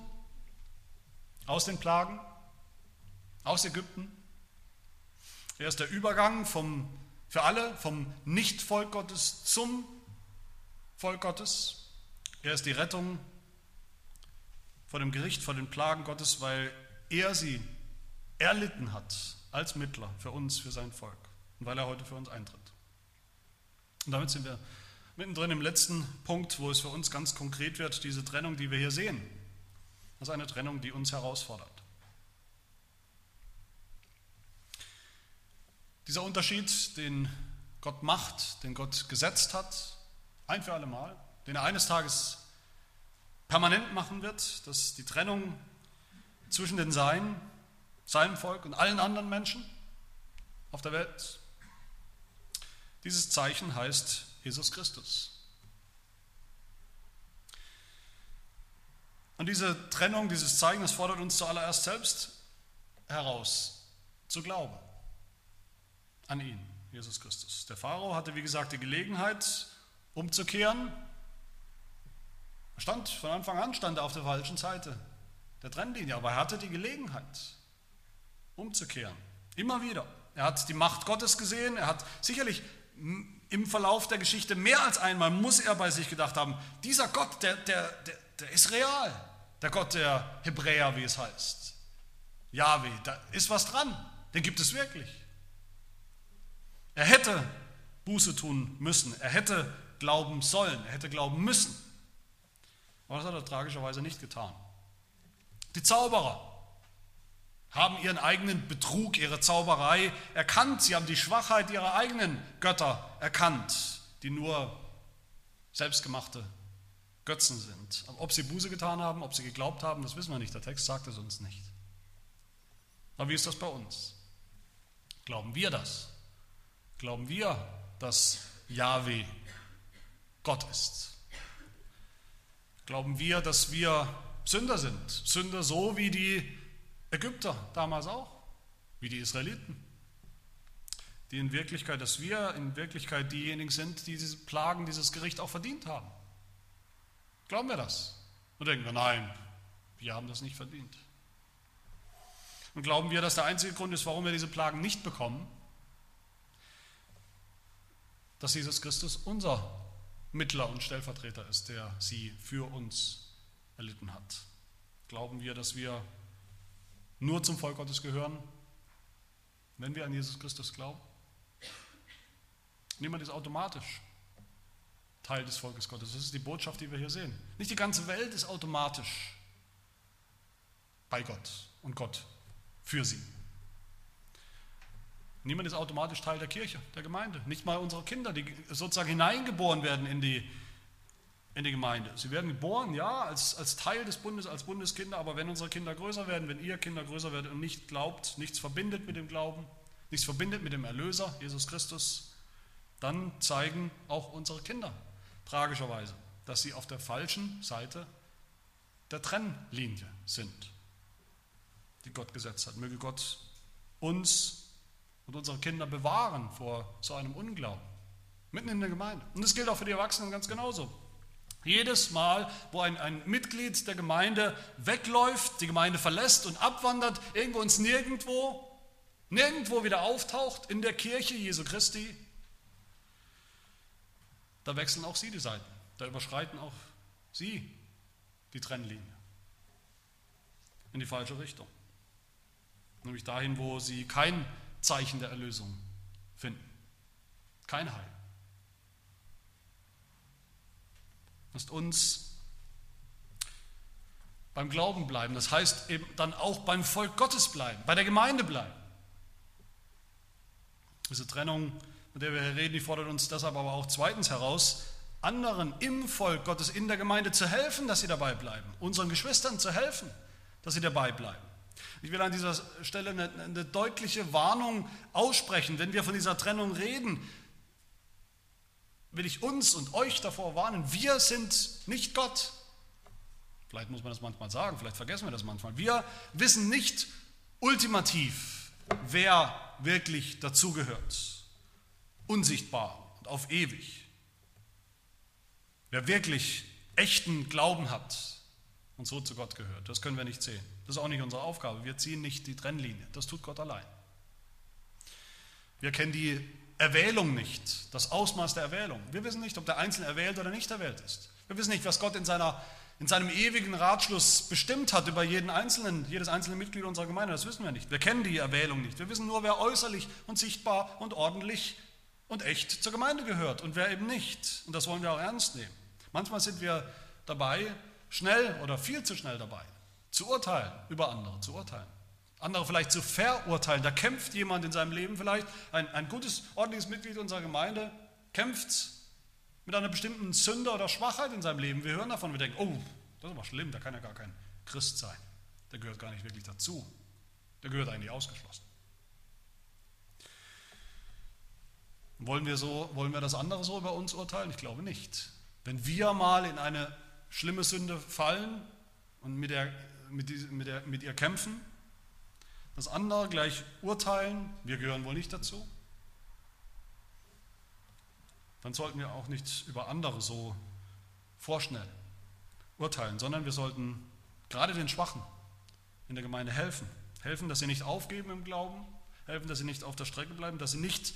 aus den Plagen, aus Ägypten. Er ist der Übergang vom, für alle vom Nicht-Volk Gottes zum Volk Gottes. Er ist die Rettung vor dem Gericht, vor den Plagen Gottes, weil er sie erlitten hat als Mittler für uns, für sein Volk und weil er heute für uns eintritt. Und damit sind wir mittendrin im letzten Punkt, wo es für uns ganz konkret wird, diese Trennung, die wir hier sehen. Das ist eine Trennung, die uns herausfordert. Dieser Unterschied, den Gott macht, den Gott gesetzt hat, ein für alle Mal, den er eines Tages permanent machen wird, dass die Trennung zwischen den Seinen, seinem Volk und allen anderen Menschen auf der Welt, dieses Zeichen heißt Jesus Christus. Und diese Trennung, dieses Zeichen, das fordert uns zuallererst selbst heraus, zu glauben an ihn, Jesus Christus. Der Pharao hatte, wie gesagt, die Gelegenheit, umzukehren. Er stand von Anfang an stand er auf der falschen Seite der Trennlinie, aber er hatte die Gelegenheit, umzukehren. Immer wieder. Er hat die Macht Gottes gesehen, er hat sicherlich im Verlauf der Geschichte mehr als einmal muss er bei sich gedacht haben, dieser Gott, der, der, der, der ist real, der Gott der Hebräer, wie es heißt. Yahweh, da ist was dran, den gibt es wirklich. Er hätte Buße tun müssen, er hätte glauben sollen, er hätte glauben müssen. Aber das hat er tragischerweise nicht getan. Die Zauberer haben ihren eigenen Betrug, ihre Zauberei erkannt. Sie haben die Schwachheit ihrer eigenen Götter erkannt, die nur selbstgemachte Götzen sind. Ob sie Buße getan haben, ob sie geglaubt haben, das wissen wir nicht. Der Text sagt es uns nicht. Aber wie ist das bei uns? Glauben wir das? Glauben wir, dass Yahweh Gott ist? Glauben wir, dass wir Sünder sind? Sünder so wie die Ägypter damals auch, wie die Israeliten. Die in Wirklichkeit, dass wir in Wirklichkeit diejenigen sind, die diese Plagen, dieses Gericht auch verdient haben. Glauben wir das? Und denken wir, nein, wir haben das nicht verdient. Und glauben wir, dass der einzige Grund ist, warum wir diese Plagen nicht bekommen, dass Jesus Christus unser Mittler und Stellvertreter ist, der sie für uns erlitten hat. Glauben wir, dass wir nur zum Volk Gottes gehören, wenn wir an Jesus Christus glauben? Niemand ist automatisch Teil des Volkes Gottes. Das ist die Botschaft, die wir hier sehen. Nicht die ganze Welt ist automatisch bei Gott und Gott für sie. Niemand ist automatisch Teil der Kirche, der Gemeinde. Nicht mal unsere Kinder, die sozusagen hineingeboren werden in die, in die Gemeinde. Sie werden geboren, ja, als, als Teil des Bundes, als Bundeskinder, aber wenn unsere Kinder größer werden, wenn ihr Kinder größer werdet und nicht glaubt, nichts verbindet mit dem Glauben, nichts verbindet mit dem Erlöser, Jesus Christus, dann zeigen auch unsere Kinder tragischerweise, dass sie auf der falschen Seite der Trennlinie sind, die Gott gesetzt hat. Möge Gott uns und unsere Kinder bewahren vor so einem Unglauben. Mitten in der Gemeinde. Und das gilt auch für die Erwachsenen ganz genauso. Jedes Mal, wo ein, ein Mitglied der Gemeinde wegläuft, die Gemeinde verlässt und abwandert, irgendwo ins Nirgendwo, nirgendwo wieder auftaucht in der Kirche Jesu Christi, da wechseln auch sie die Seiten. Da überschreiten auch sie die Trennlinie in die falsche Richtung. Nämlich dahin, wo sie kein Zeichen der Erlösung finden. Kein Heil. Lasst uns beim Glauben bleiben. Das heißt eben dann auch beim Volk Gottes bleiben, bei der Gemeinde bleiben. Diese Trennung, von der wir hier reden, die fordert uns deshalb aber auch zweitens heraus, anderen im Volk Gottes, in der Gemeinde zu helfen, dass sie dabei bleiben. Unseren Geschwistern zu helfen, dass sie dabei bleiben. Ich will an dieser Stelle eine, eine deutliche Warnung aussprechen. Wenn wir von dieser Trennung reden, will ich uns und euch davor warnen, wir sind nicht Gott. Vielleicht muss man das manchmal sagen, vielleicht vergessen wir das manchmal. Wir wissen nicht ultimativ, wer wirklich dazugehört. Unsichtbar und auf ewig. Wer wirklich echten Glauben hat, und so zu Gott gehört. Das können wir nicht sehen. Das ist auch nicht unsere Aufgabe. Wir ziehen nicht die Trennlinie. Das tut Gott allein. Wir kennen die Erwählung nicht, das Ausmaß der Erwählung. Wir wissen nicht, ob der Einzelne erwählt oder nicht erwählt ist. Wir wissen nicht, was Gott in, seiner, in seinem ewigen Ratschluss bestimmt hat über jeden Einzelnen, jedes einzelne Mitglied unserer Gemeinde. Das wissen wir nicht. Wir kennen die Erwählung nicht. Wir wissen nur, wer äußerlich und sichtbar und ordentlich und echt zur Gemeinde gehört und wer eben nicht. Und das wollen wir auch ernst nehmen. Manchmal sind wir dabei, schnell oder viel zu schnell dabei, zu urteilen, über andere zu urteilen. Andere vielleicht zu verurteilen. Da kämpft jemand in seinem Leben vielleicht, ein, ein gutes, ordentliches Mitglied unserer Gemeinde, kämpft mit einer bestimmten Sünde oder Schwachheit in seinem Leben. Wir hören davon, wir denken, oh, das ist aber schlimm, da kann ja gar kein Christ sein. Der gehört gar nicht wirklich dazu. Der gehört eigentlich ausgeschlossen. Wollen wir, so, wollen wir das andere so über uns urteilen? Ich glaube nicht. Wenn wir mal in eine schlimme Sünde fallen und mit, der, mit, die, mit, der, mit ihr kämpfen, das andere gleich urteilen, wir gehören wohl nicht dazu, dann sollten wir auch nicht über andere so vorschnell urteilen, sondern wir sollten gerade den Schwachen in der Gemeinde helfen. Helfen, dass sie nicht aufgeben im Glauben, helfen, dass sie nicht auf der Strecke bleiben, dass sie nicht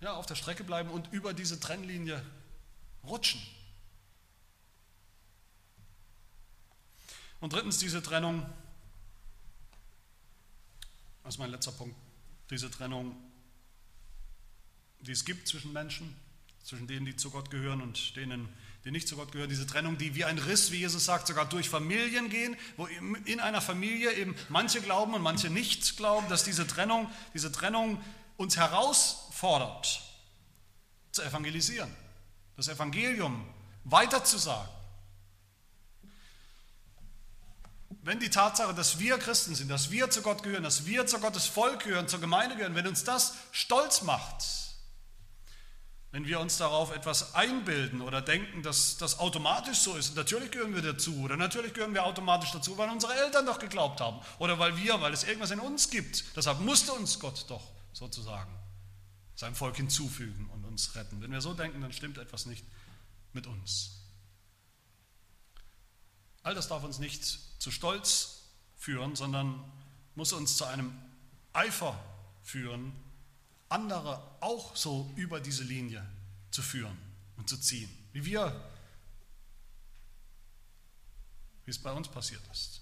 ja, auf der Strecke bleiben und über diese Trennlinie rutschen. Und drittens diese Trennung, das ist mein letzter Punkt, diese Trennung, die es gibt zwischen Menschen, zwischen denen, die zu Gott gehören und denen, die nicht zu Gott gehören, diese Trennung, die wie ein Riss, wie Jesus sagt, sogar durch Familien gehen, wo in einer Familie eben manche glauben und manche nicht glauben, dass diese Trennung, diese Trennung uns herausfordert, zu evangelisieren, das Evangelium weiterzusagen. Wenn die Tatsache, dass wir Christen sind, dass wir zu Gott gehören, dass wir zu Gottes Volk gehören, zur Gemeinde gehören, wenn uns das stolz macht, wenn wir uns darauf etwas einbilden oder denken, dass das automatisch so ist, natürlich gehören wir dazu oder natürlich gehören wir automatisch dazu, weil unsere Eltern doch geglaubt haben oder weil wir, weil es irgendwas in uns gibt. Deshalb musste uns Gott doch sozusagen sein Volk hinzufügen und uns retten. Wenn wir so denken, dann stimmt etwas nicht mit uns. All das darf uns nicht zu Stolz führen, sondern muss uns zu einem Eifer führen, andere auch so über diese Linie zu führen und zu ziehen, wie wir, wie es bei uns passiert ist.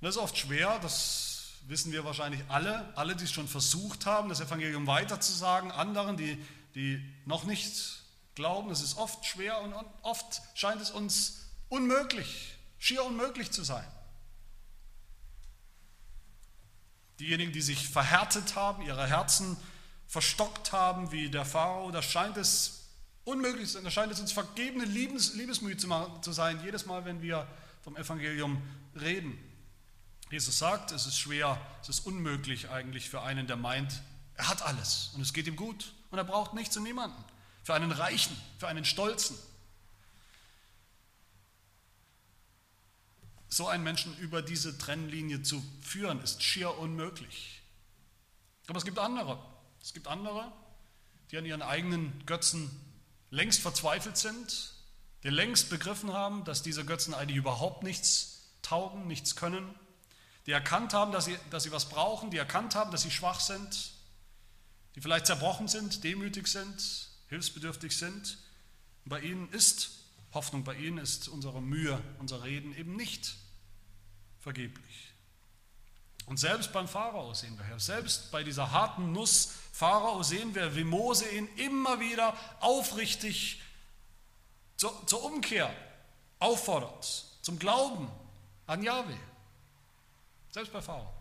Und das ist oft schwer, das wissen wir wahrscheinlich alle, alle, die es schon versucht haben, das Evangelium weiterzusagen, anderen, die, die noch nicht glauben, es ist oft schwer und oft scheint es uns unmöglich, schier unmöglich zu sein. Diejenigen, die sich verhärtet haben, ihre Herzen verstockt haben, wie der Pharao, da scheint es unmöglich zu sein, da scheint es uns vergebene Liebes, Liebesmühe zu, zu sein, jedes Mal, wenn wir vom Evangelium reden. Jesus sagt, es ist schwer, es ist unmöglich eigentlich für einen, der meint, er hat alles und es geht ihm gut und er braucht nichts und niemanden. Für einen Reichen, für einen Stolzen, so einen Menschen über diese Trennlinie zu führen, ist schier unmöglich. Aber es gibt andere. Es gibt andere, die an ihren eigenen Götzen längst verzweifelt sind, die längst begriffen haben, dass diese Götzen eigentlich überhaupt nichts taugen, nichts können, die erkannt haben, dass sie, dass sie was brauchen, die erkannt haben, dass sie schwach sind, die vielleicht zerbrochen sind, demütig sind, hilfsbedürftig sind. Und bei ihnen ist Hoffnung, bei ihnen ist unsere Mühe, unser Reden eben nicht vergeblich. Und selbst beim Pharao sehen wir, selbst bei dieser harten Nuss Pharao sehen wir, wie Mose ihn immer wieder aufrichtig zur, zur Umkehr auffordert, zum Glauben an Yahweh. Selbst bei Pharao.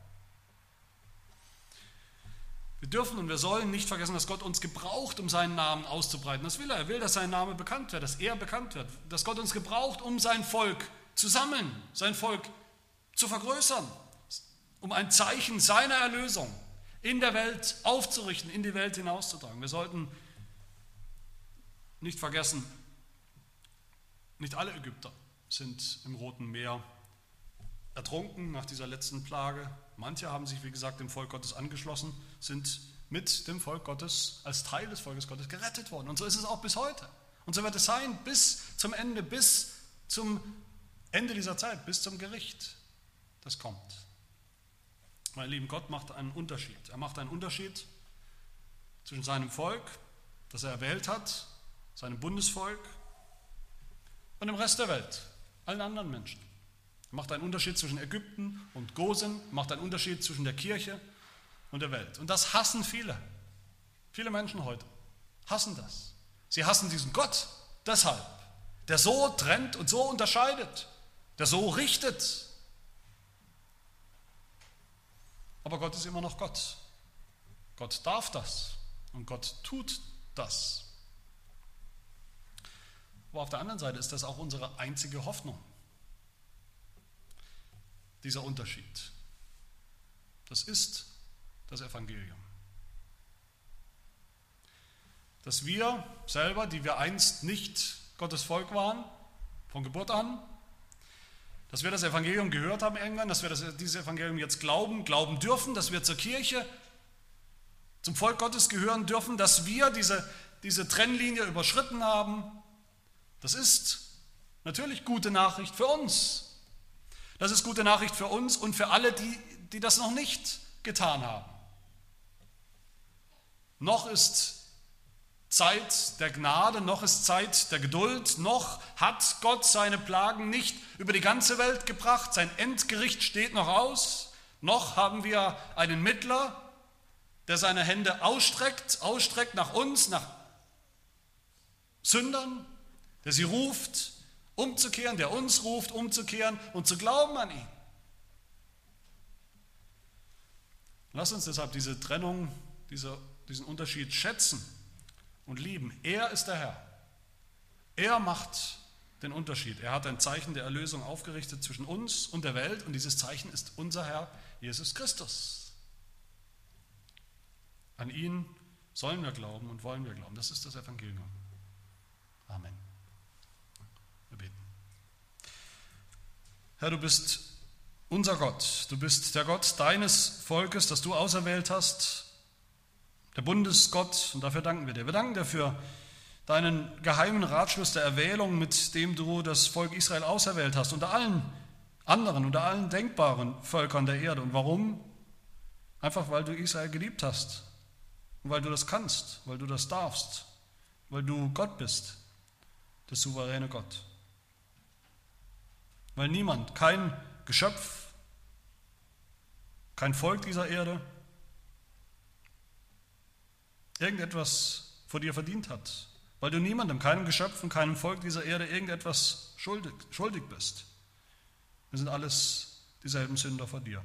Wir dürfen und wir sollen nicht vergessen, dass Gott uns gebraucht, um seinen Namen auszubreiten. Das will er. Er will, dass sein Name bekannt wird, dass er bekannt wird. Dass Gott uns gebraucht, um sein Volk zu sammeln, sein Volk zu vergrößern, um ein Zeichen seiner Erlösung in der Welt aufzurichten, in die Welt hinauszutragen. Wir sollten nicht vergessen, nicht alle Ägypter sind im Roten Meer ertrunken nach dieser letzten Plage. Manche haben sich, wie gesagt, dem Volk Gottes angeschlossen, sind mit dem Volk Gottes als Teil des Volkes Gottes gerettet worden. Und so ist es auch bis heute. Und so wird es sein bis zum Ende, bis zum Ende dieser Zeit, bis zum Gericht, das kommt. Mein lieben Gott macht einen Unterschied. Er macht einen Unterschied zwischen seinem Volk, das er erwählt hat, seinem Bundesvolk und dem Rest der Welt, allen anderen Menschen. Er macht einen Unterschied zwischen Ägypten und Gosen, macht einen Unterschied zwischen der Kirche und der Welt. Und das hassen viele. Viele Menschen heute hassen das. Sie hassen diesen Gott deshalb, der so trennt und so unterscheidet, der so richtet. Aber Gott ist immer noch Gott. Gott darf das und Gott tut das. Aber auf der anderen Seite ist das auch unsere einzige Hoffnung, dieser Unterschied. Das ist das Evangelium. Dass wir selber, die wir einst nicht Gottes Volk waren, von Geburt an, dass wir das Evangelium gehört haben irgendwann, dass wir das, dieses Evangelium jetzt glauben, glauben dürfen, dass wir zur Kirche, zum Volk Gottes gehören dürfen, dass wir diese, diese Trennlinie überschritten haben, das ist natürlich gute Nachricht für uns. Das ist gute Nachricht für uns und für alle, die, die das noch nicht getan haben. Noch ist Zeit der Gnade, noch ist Zeit der Geduld, noch hat Gott seine Plagen nicht über die ganze Welt gebracht, sein Endgericht steht noch aus, noch haben wir einen Mittler, der seine Hände ausstreckt, ausstreckt nach uns, nach Sündern, der sie ruft, umzukehren, der uns ruft, umzukehren und zu glauben an ihn. Lass uns deshalb diese Trennung, diese, diesen Unterschied schätzen und lieben. Er ist der Herr. Er macht den Unterschied. Er hat ein Zeichen der Erlösung aufgerichtet zwischen uns und der Welt und dieses Zeichen ist unser Herr Jesus Christus. An ihn sollen wir glauben und wollen wir glauben. Das ist das Evangelium. Amen. Herr, du bist unser Gott. Du bist der Gott deines Volkes, das du auserwählt hast, der Bundesgott. Und dafür danken wir dir. Wir danken dir für deinen geheimen Ratschluss der Erwählung, mit dem du das Volk Israel auserwählt hast, unter allen anderen, unter allen denkbaren Völkern der Erde. Und warum? Einfach weil du Israel geliebt hast. Und weil du das kannst, weil du das darfst, weil du Gott bist, der souveräne Gott. Weil niemand, kein Geschöpf, kein Volk dieser Erde irgendetwas vor dir verdient hat. Weil du niemandem, keinem Geschöpf und keinem Volk dieser Erde irgendetwas schuldig, schuldig bist. Wir sind alles dieselben Sünder vor dir.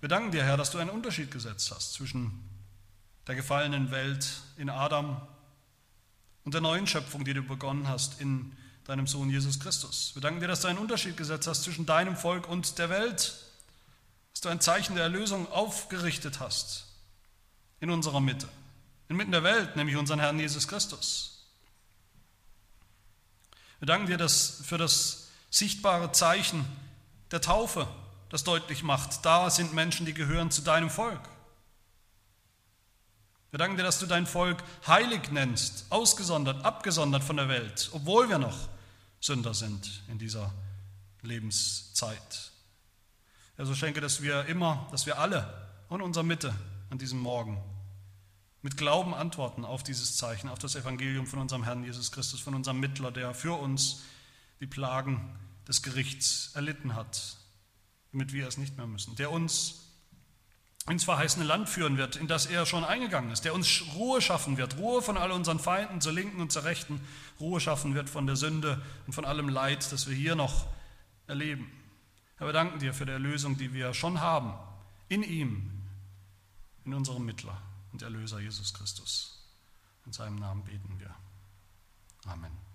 Wir danken dir, Herr, dass du einen Unterschied gesetzt hast zwischen der gefallenen Welt in Adam und der neuen Schöpfung, die du begonnen hast in deinem Sohn Jesus Christus. Wir danken dir, dass du einen Unterschied gesetzt hast zwischen deinem Volk und der Welt, dass du ein Zeichen der Erlösung aufgerichtet hast in unserer Mitte, inmitten der Welt, nämlich unseren Herrn Jesus Christus. Wir danken dir dass für das sichtbare Zeichen der Taufe, das deutlich macht, da sind Menschen, die gehören zu deinem Volk. Wir danken dir, dass du dein Volk heilig nennst, ausgesondert, abgesondert von der Welt, obwohl wir noch Sünder sind in dieser Lebenszeit. Also schenke, dass wir immer, dass wir alle in unserer Mitte an diesem Morgen mit Glauben antworten auf dieses Zeichen, auf das Evangelium von unserem Herrn Jesus Christus, von unserem Mittler, der für uns die Plagen des Gerichts erlitten hat, damit wir es nicht mehr müssen, der uns ins verheißene Land führen wird, in das er schon eingegangen ist, der uns Ruhe schaffen wird, Ruhe von all unseren Feinden zur Linken und zur Rechten, Ruhe schaffen wird von der Sünde und von allem Leid, das wir hier noch erleben. Herr, wir danken dir für die Erlösung, die wir schon haben, in ihm, in unserem Mittler und Erlöser Jesus Christus. In seinem Namen beten wir. Amen.